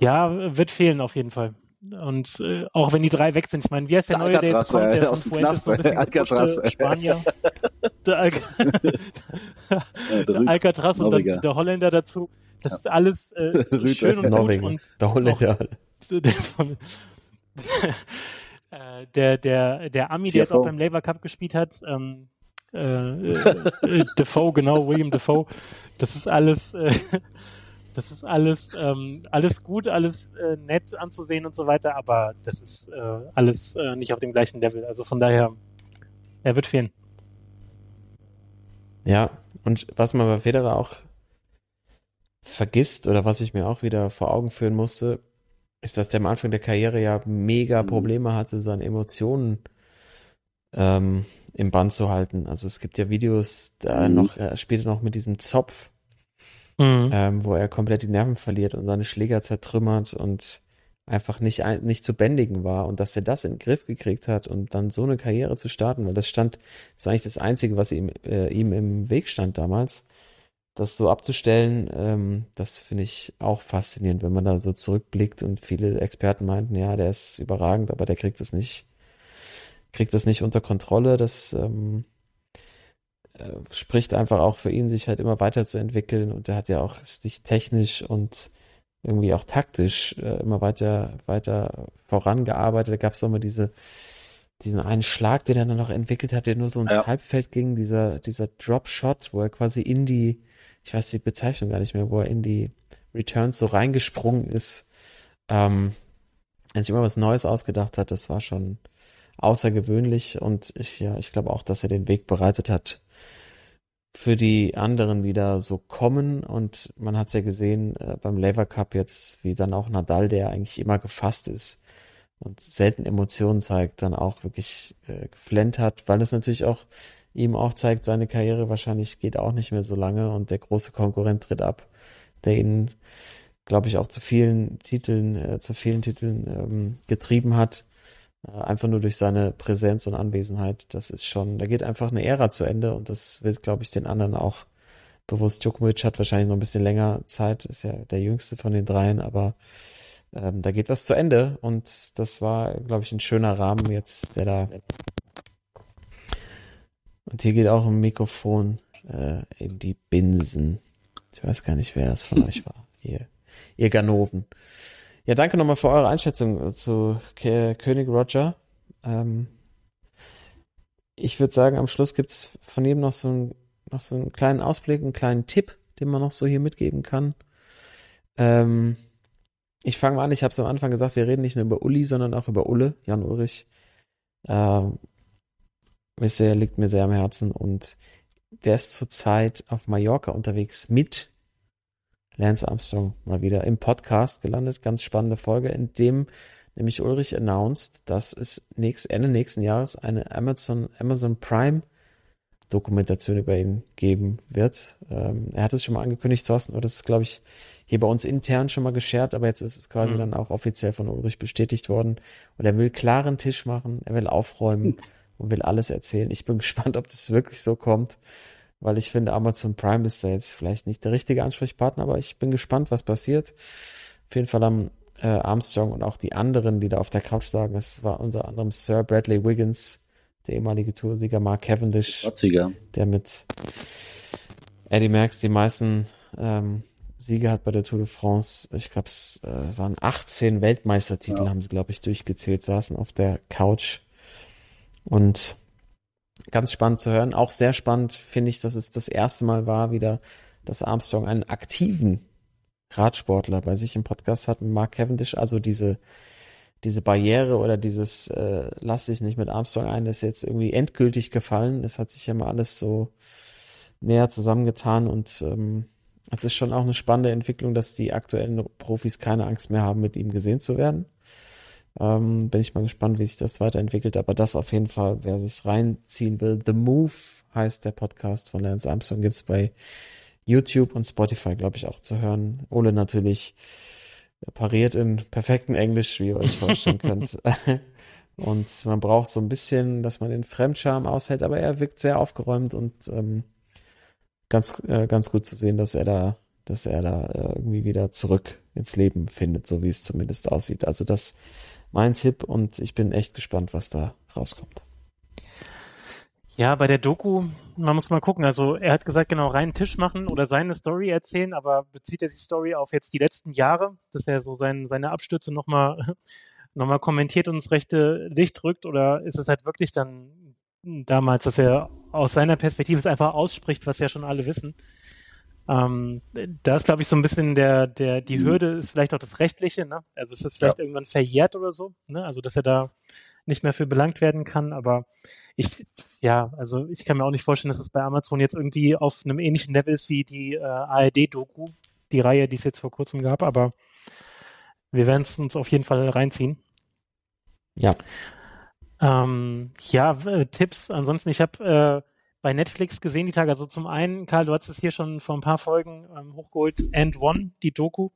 ja, wird fehlen auf jeden Fall. Und äh, auch wenn die drei weg sind, ich meine, wie heißt der Der neue, der jetzt Alcatraz, kommt, äh, der aus von dem so Knast, Alcatraz, gepuschte äh. Spanier. Der, Al Ja, der Alcatraz und dann der Holländer dazu. Das Ja. ist alles äh, schön und gut Norwegen. und Der Holländer. so der, von, äh, der, der, der Ami, der jetzt TFO. auch beim Labour Cup gespielt hat, ähm, äh, äh, äh, Defoe, genau, William Defoe, das ist alles, äh, das ist alles, ähm, alles gut, alles äh, nett anzusehen und so weiter, aber das ist äh, alles äh, nicht auf dem gleichen Level. Also von daher, er wird fehlen. Ja, und was man bei Federer auch vergisst oder was ich mir auch wieder vor Augen führen musste, ist, dass der am Anfang der Karriere ja mega Mhm. Probleme hatte, seine Emotionen ähm, im Band zu halten. Also es gibt ja Videos, da Mhm. noch, er spielte noch mit diesem Zopf, ähm, wo er komplett die Nerven verliert und seine Schläger zertrümmert und einfach nicht, nicht zu bändigen war und dass er das in den Griff gekriegt hat und dann so eine Karriere zu starten, weil das stand, das war eigentlich das Einzige, was ihm, äh, ihm im Weg stand damals. Das so abzustellen, ähm, das finde ich auch faszinierend, wenn man da so zurückblickt und viele Experten meinten, ja, der ist überragend, aber der kriegt das nicht, kriegt das nicht unter Kontrolle. Das ähm, äh, spricht einfach auch für ihn, sich halt immer weiterzuentwickeln und der hat ja auch sich technisch und irgendwie auch taktisch äh, immer weiter, weiter vorangearbeitet. Da gab es auch mal diese, diesen einen Schlag, den er dann noch entwickelt hat, der nur so ins Ja. Halbfeld ging, dieser, dieser Drop-Shot, wo er quasi in die, ich weiß die Bezeichnung gar nicht mehr, wo er in die Returns so reingesprungen ist. Ähm, er sich immer was Neues ausgedacht hat, das war schon außergewöhnlich und ich, ja, ich glaube auch, dass er den Weg bereitet hat für die anderen, die da so kommen. Und man hat es ja gesehen äh, beim Lever Cup jetzt, wie dann auch Nadal, der eigentlich immer gefasst ist und selten Emotionen zeigt, dann auch wirklich äh, geflennt hat, weil es natürlich auch ihm auch zeigt, seine Karriere wahrscheinlich geht auch nicht mehr so lange und der große Konkurrent tritt ab, der ihn, glaube ich, auch zu vielen Titeln, äh, zu vielen Titeln ähm, getrieben hat. Äh, einfach nur durch seine Präsenz und Anwesenheit. Das ist schon, da geht einfach eine Ära zu Ende und das wird, glaube ich, den anderen auch bewusst. Djokovic hat wahrscheinlich noch ein bisschen länger Zeit, ist ja der jüngste von den dreien, aber ähm, da geht was zu Ende und das war, glaube ich, ein schöner Rahmen jetzt, der da. Und hier geht auch ein Mikrofon äh, in die Binsen. Ich weiß gar nicht, wer das von euch war. Hier, ihr Ganoven. Ja, danke nochmal für eure Einschätzung zu K König Roger. Ähm, ich würde sagen, am Schluss gibt's von ihm noch so, ein, noch so einen kleinen Ausblick, einen kleinen Tipp, den man noch so hier mitgeben kann. Ähm, ich fange mal an, ich habe es am Anfang gesagt, wir reden nicht nur über Uli, sondern auch über Ulle, Jan Ulrich. Ähm, ist sehr, liegt mir sehr am Herzen und der ist zurzeit auf Mallorca unterwegs mit Lance Armstrong mal wieder im Podcast gelandet. Ganz spannende Folge, in dem nämlich Ulrich announced, dass es nächst, Ende nächsten Jahres eine Amazon, Amazon Prime Dokumentation über ihn geben wird. Ähm, er hat es schon mal angekündigt, Thorsten, oder das ist, glaube ich, hier bei uns intern schon mal geshared, aber jetzt ist es quasi mhm. dann auch offiziell von Ulrich bestätigt worden. Und er will klaren Tisch machen, er will aufräumen und will alles erzählen. Ich bin gespannt, ob das wirklich so kommt, weil ich finde, Amazon Prime ist da jetzt vielleicht nicht der richtige Ansprechpartner, aber ich bin gespannt, was passiert. Auf jeden Fall haben äh, Armstrong und auch die anderen, die da auf der Couch sagen, es war unter anderem Sir Bradley Wiggins, der ehemalige Toursieger Mark Cavendish, Schwarziger. der mit Eddie Merckx die meisten ähm, Siege hat bei der Tour de France. Ich glaube, es äh, waren 18 Weltmeistertitel, ja. haben sie, glaube ich, durchgezählt, saßen auf der Couch. Und ganz spannend zu hören. Auch sehr spannend finde ich, dass es das erste Mal war, wieder, dass Armstrong einen aktiven Radsportler bei sich im Podcast hat mit Mark Cavendish. Also diese, diese Barriere oder dieses äh, lass dich nicht mit Armstrong ein, ist jetzt irgendwie endgültig gefallen. Es hat sich ja mal alles so näher zusammengetan und ähm, es ist schon auch eine spannende Entwicklung, dass die aktuellen Profis keine Angst mehr haben, mit ihm gesehen zu werden. Ähm, bin ich mal gespannt, wie sich das weiterentwickelt. Aber das auf jeden Fall, wer sich reinziehen will. The Move heißt der Podcast von Lance Armstrong. Gibt's bei YouTube und Spotify, glaube ich, auch zu hören. Ole natürlich pariert in perfektem Englisch, wie ihr euch vorstellen könnt. und man braucht so ein bisschen, dass man den Fremdscham aushält, aber er wirkt sehr aufgeräumt und ähm, ganz, äh, ganz gut zu sehen, dass er da, dass er da äh, irgendwie wieder zurück ins Leben findet, so wie es zumindest aussieht. Also das mein Tipp und ich bin echt gespannt, was da rauskommt. Ja, bei der Doku, man muss mal gucken. Also er hat gesagt, genau, reinen Tisch machen oder seine Story erzählen, aber bezieht er die Story auf jetzt die letzten Jahre, dass er so sein, seine Abstürze nochmal noch mal kommentiert und ins rechte Licht rückt oder ist es halt wirklich dann damals, dass er aus seiner Perspektive es einfach ausspricht, was ja schon alle wissen. Ähm, da ist, glaube ich, so ein bisschen der, der, die mhm. Hürde ist vielleicht auch das Rechtliche, ne? Also ist das vielleicht ja. irgendwann verjährt oder so, ne? Also dass er da nicht mehr für belangt werden kann, aber ich, ja, also ich kann mir auch nicht vorstellen, dass es das bei Amazon jetzt irgendwie auf einem ähnlichen Level ist wie die äh, ARD-Doku, die Reihe, die es jetzt vor kurzem gab, aber wir werden es uns auf jeden Fall reinziehen. Ja. Ähm, ja, äh, Tipps. Ansonsten, ich habe äh, bei Netflix gesehen die Tage. Also zum einen, Karl, du hast es hier schon vor ein paar Folgen ähm, hochgeholt. And One, die Doku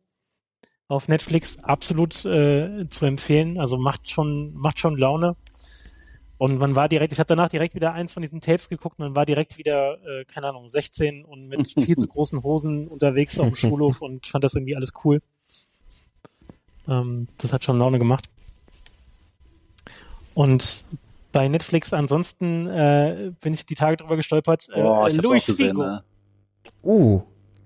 auf Netflix, absolut äh, zu empfehlen. Also macht schon, macht schon Laune. Und man war direkt, ich habe danach direkt wieder eins von diesen Tapes geguckt und man war direkt wieder, äh, keine Ahnung, 16 und mit viel zu großen Hosen unterwegs auf dem Schulhof und fand das irgendwie alles cool. Ähm, das hat schon Laune gemacht. Und bei Netflix ansonsten äh, bin ich die Tage drüber gestolpert. Äh, oh, ich hab's Louis auch gesehen, ne? Uh.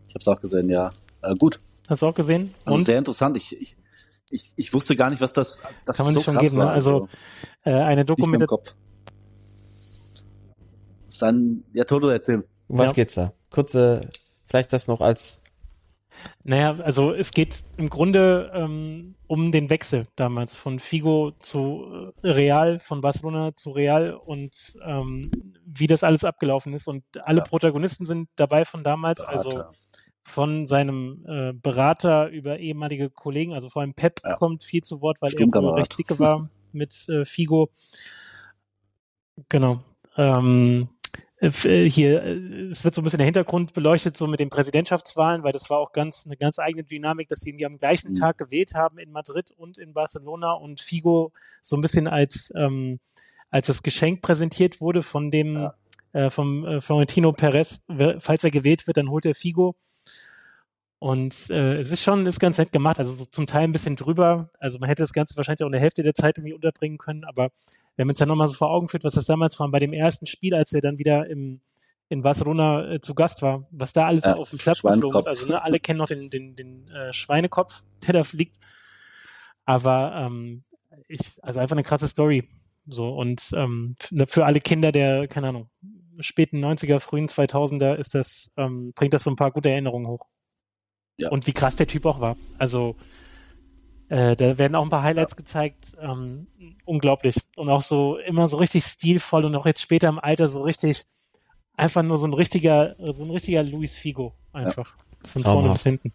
Ich hab's auch gesehen, ja. Äh, gut. Hast du auch gesehen? Also Und? sehr interessant. Ich, ich, ich, ich wusste gar nicht, was das, das Kann man so schon krass geben, ne? war. Also, also äh, eine Dokumentation. Dann, ja, Toto, erzähl. Um was ja. geht's da? Kurze, vielleicht das noch als naja, also es geht im Grunde ähm, um den Wechsel damals von Figo zu äh, Real, von Barcelona zu Real und ähm, wie das alles abgelaufen ist. Und alle ja. Protagonisten sind dabei von damals, Berater. also von seinem äh, Berater über ehemalige Kollegen, also vor allem Pep ja. kommt viel zu Wort, weil er recht dicke war mit äh, Figo. Genau. Ähm, äh, hier, äh, es wird so ein bisschen der Hintergrund beleuchtet, so mit den Präsidentschaftswahlen, weil das war auch ganz eine ganz eigene Dynamik, dass sie irgendwie am gleichen mhm. Tag gewählt haben in Madrid und in Barcelona und Figo so ein bisschen als, ähm, als das Geschenk präsentiert wurde von dem, ja. äh, vom äh, Florentino Perez, falls er gewählt wird, dann holt er Figo. Und äh, es ist schon, ist ganz nett gemacht, also so zum Teil ein bisschen drüber. Also man hätte das Ganze wahrscheinlich auch in der Hälfte der Zeit irgendwie unterbringen können, aber wenn man es ja nochmal so vor Augen führt, was das damals war bei dem ersten Spiel, als er dann wieder im, in Barcelona äh, zu Gast war, was da alles ja, auf dem Platz geflogen ist. Also ne, alle kennen noch den, den, den äh, Schweinekopf, der da fliegt. Aber ähm, ich, also einfach eine krasse Story. So, und ähm, für alle Kinder der, keine Ahnung, späten 90er, frühen 2000er ist das, ähm, bringt das so ein paar gute Erinnerungen hoch. Ja. Und wie krass der Typ auch war. Also äh, da werden auch ein paar Highlights ja. gezeigt. Ähm, unglaublich. Und auch so immer so richtig stilvoll und auch jetzt später im Alter so richtig einfach nur so ein richtiger, so ein richtiger Luis Figo. Einfach. Von vorne bis hinten.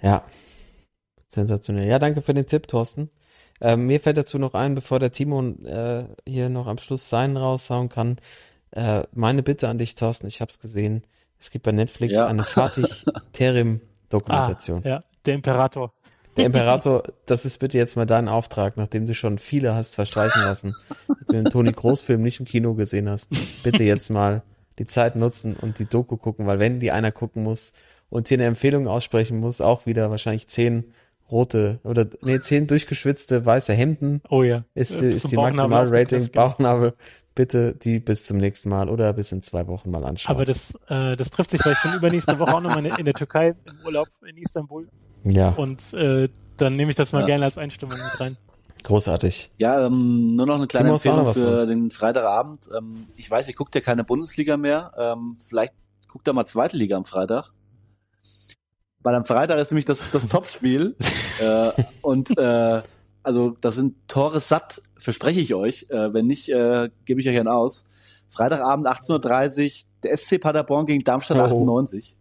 Ja. Sensationell. Ja, danke für den Tipp, Thorsten. Ähm, mir fällt dazu noch ein, bevor der Timon äh, hier noch am Schluss seinen raushauen kann. Äh, meine Bitte an dich, Thorsten, ich hab's gesehen. Es gibt bei Netflix Ja. eine Fatih Terim Dokumentation. Ah, ja, der Imperator. Der Imperator, das ist bitte jetzt mal dein Auftrag, nachdem du schon viele hast verstreichen lassen, dass du den Toni Groß-Film nicht im Kino gesehen hast. Bitte jetzt mal die Zeit nutzen und die Doku gucken, weil wenn die einer gucken muss und hier eine Empfehlung aussprechen muss, auch wieder wahrscheinlich zehn rote oder nee, zehn durchgeschwitzte weiße Hemden Oh ja. ist die, ist die Maximalrating, genau. Bauchnabel. Bitte die bis zum nächsten Mal oder bis in zwei Wochen mal anschauen. Aber das, äh, das trifft sich, weil ich bin übernächste Woche auch nochmal in, in der Türkei im Urlaub in Istanbul. ja, Und äh, dann nehme ich das mal Ja. gerne als Einstimmung mit rein. großartig. Ja, ähm, nur noch eine kleine Empfehlung für den Freitagabend. Ähm, ich weiß, ihr guckt ja keine Bundesliga mehr. Ähm, vielleicht guckt ihr mal zweite Liga am Freitag. Weil am Freitag ist nämlich das, das Topspiel. äh, und äh, also das sind Tore satt, verspreche ich euch. Äh, wenn nicht, äh, gebe ich euch einen aus. Freitagabend 18.30 Uhr, der SC Paderborn gegen Darmstadt Oh. 98.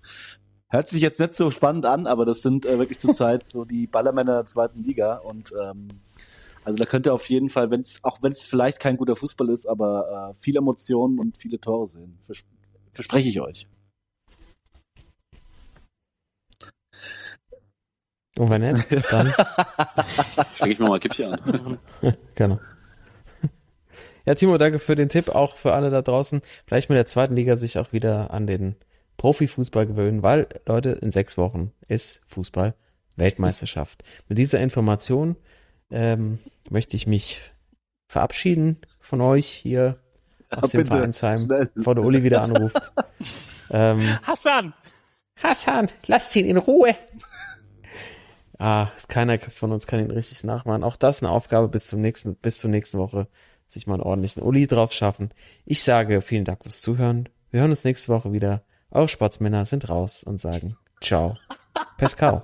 Hört sich jetzt nicht so spannend an, aber das sind äh, wirklich zurzeit so die Ballermänner der zweiten Liga und ähm, also da könnt ihr auf jeden Fall, wenn's, auch wenn es vielleicht kein guter Fußball ist, aber äh, viele Emotionen und viele Tore sehen. Vers verspreche ich euch. Und wenn nicht, dann Stecke ich mir mal ein Kippchen an. Genau. Ja, Timo, danke für den Tipp, auch für alle da draußen. Vielleicht mit der zweiten Liga sich auch wieder an den Profifußball gewöhnen, weil, Leute, in sechs Wochen ist Fußball Weltmeisterschaft. Mit dieser Information ähm, möchte ich mich verabschieden von euch hier aus dem Bitte, Vereinsheim, schnell. bevor der Uli wieder anruft. ähm, Hassan! Hassan, lasst ihn in Ruhe. Ah, keiner von uns kann ihn richtig nachmachen. Auch das eine Aufgabe bis zum nächsten, bis zur nächsten Woche, sich mal einen ordentlichen Uli drauf schaffen. Ich sage vielen Dank fürs Zuhören. Wir hören uns nächste Woche wieder. Eure Sportsmänner sind raus und sagen Ciao. Pescao.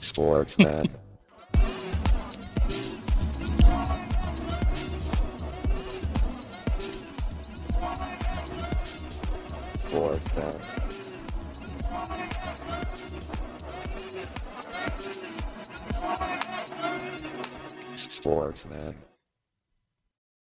Sportsman. Sportsman. Sportsman.